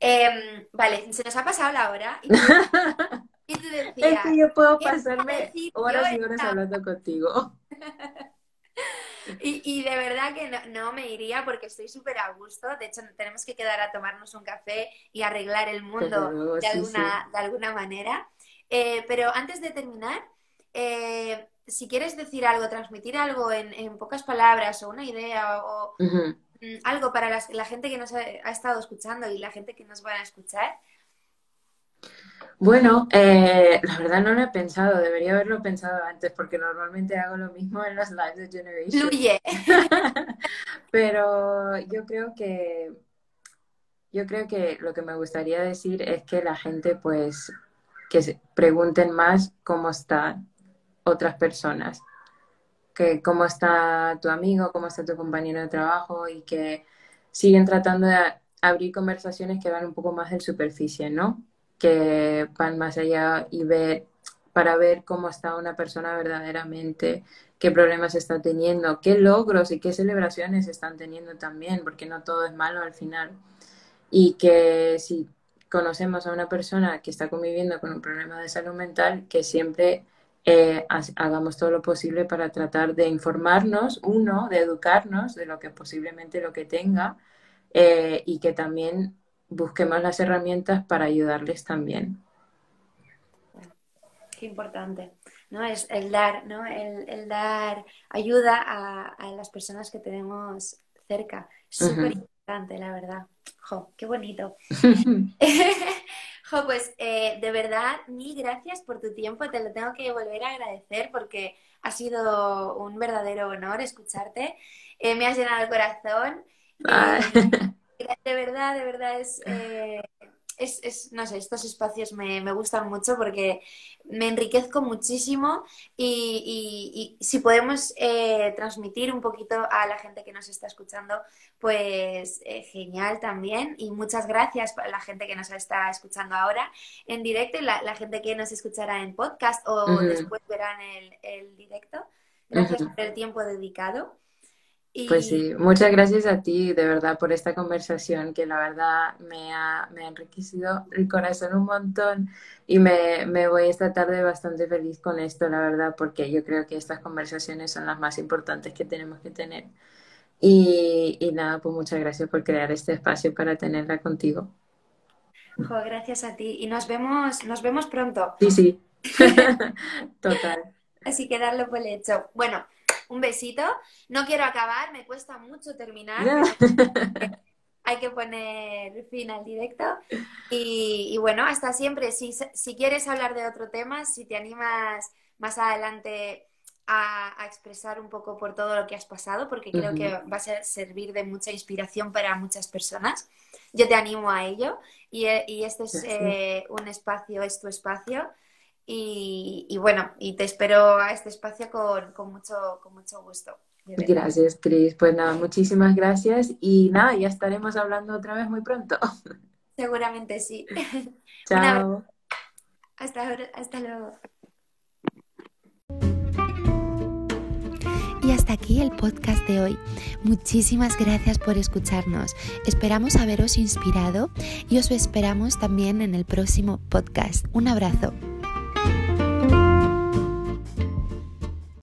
Em, vale, se nos ha pasado la hora. Y <laughs> tú, decías, es que yo puedo pasarme horas y horas hablando contigo. <laughs> Y, de verdad que no, me iría porque estoy súper a gusto. De hecho, tenemos que quedar a tomarnos un café y arreglar el mundo de, alguna, de alguna manera. Eh, pero antes de terminar, eh, si quieres decir algo, transmitir algo en, pocas palabras o una idea o mm, algo para la, gente que nos ha, ha, estado escuchando y la gente que nos va a escuchar, bueno, eh, la verdad no lo he pensado, debería haberlo pensado antes porque normalmente hago lo mismo en los lives de Generation. Fluye. <laughs> Pero yo creo que yo creo que lo que me gustaría decir es que la gente pues que se pregunten más cómo están otras personas, que cómo está tu amigo, cómo está tu compañero de trabajo y que siguen tratando de abrir conversaciones que van un poco más en superficie, ¿no? Que van más allá y ver para ver cómo está una persona verdaderamente, qué problemas está teniendo, qué logros y qué celebraciones están teniendo también, porque no todo es malo al final. Y que si conocemos a una persona que está conviviendo con un problema de salud mental, que siempre eh, hagamos todo lo posible para tratar de informarnos, uno, de educarnos de lo que posiblemente lo que tenga, eh, y que también busquemos las herramientas para ayudarles también. Qué importante, ¿no? Es el dar, ¿no? El, dar ayuda a, las personas que tenemos cerca. Súper importante, la verdad. Jo, qué bonito. <laughs> <laughs> jo, pues eh, de verdad, mil gracias por tu tiempo. Te lo tengo que volver a agradecer porque ha sido un verdadero honor escucharte. Eh, me has llenado el corazón. De verdad, de verdad es, eh, es, no sé, estos espacios me, gustan mucho porque me enriquezco muchísimo y, si podemos eh, transmitir un poquito a la gente que nos está escuchando, pues eh, genial también. Y muchas gracias a la gente que nos está escuchando ahora en directo y la, gente que nos escuchará en podcast o después verán el, el directo. Gracias por el tiempo dedicado. Pues sí, muchas gracias a ti de verdad por esta conversación que la verdad me ha, me ha enriquecido el corazón un montón y me, me, voy esta tarde bastante feliz con esto, la verdad, porque yo creo que estas conversaciones son las más importantes que tenemos que tener. Y, y nada, pues muchas gracias por crear este espacio para tenerla contigo. gracias a ti y nos vemos, nos vemos pronto. Sí, sí, <laughs> total. Así que darlo por hecho. Bueno, un besito. No quiero acabar, me cuesta mucho terminar. <laughs> Hay que poner fin al directo. Y, bueno, hasta siempre. Si, si, quieres hablar de otro tema, si te animas más adelante a, expresar un poco por todo lo que has pasado, porque creo que va a servir de mucha inspiración para muchas personas. Yo te animo a ello. Y, este es eh, un espacio, es tu espacio. Y, bueno, y te espero a este espacio con, con mucho, con mucho gusto. Gracias, Cris. Pues nada, muchísimas gracias y nada, ya estaremos hablando otra vez muy pronto. <laughs> Seguramente sí. <laughs> Chao. Hasta, hasta luego. Y hasta aquí el podcast de hoy. Muchísimas gracias por escucharnos. Esperamos haberos inspirado y os esperamos también en el próximo podcast. Un abrazo.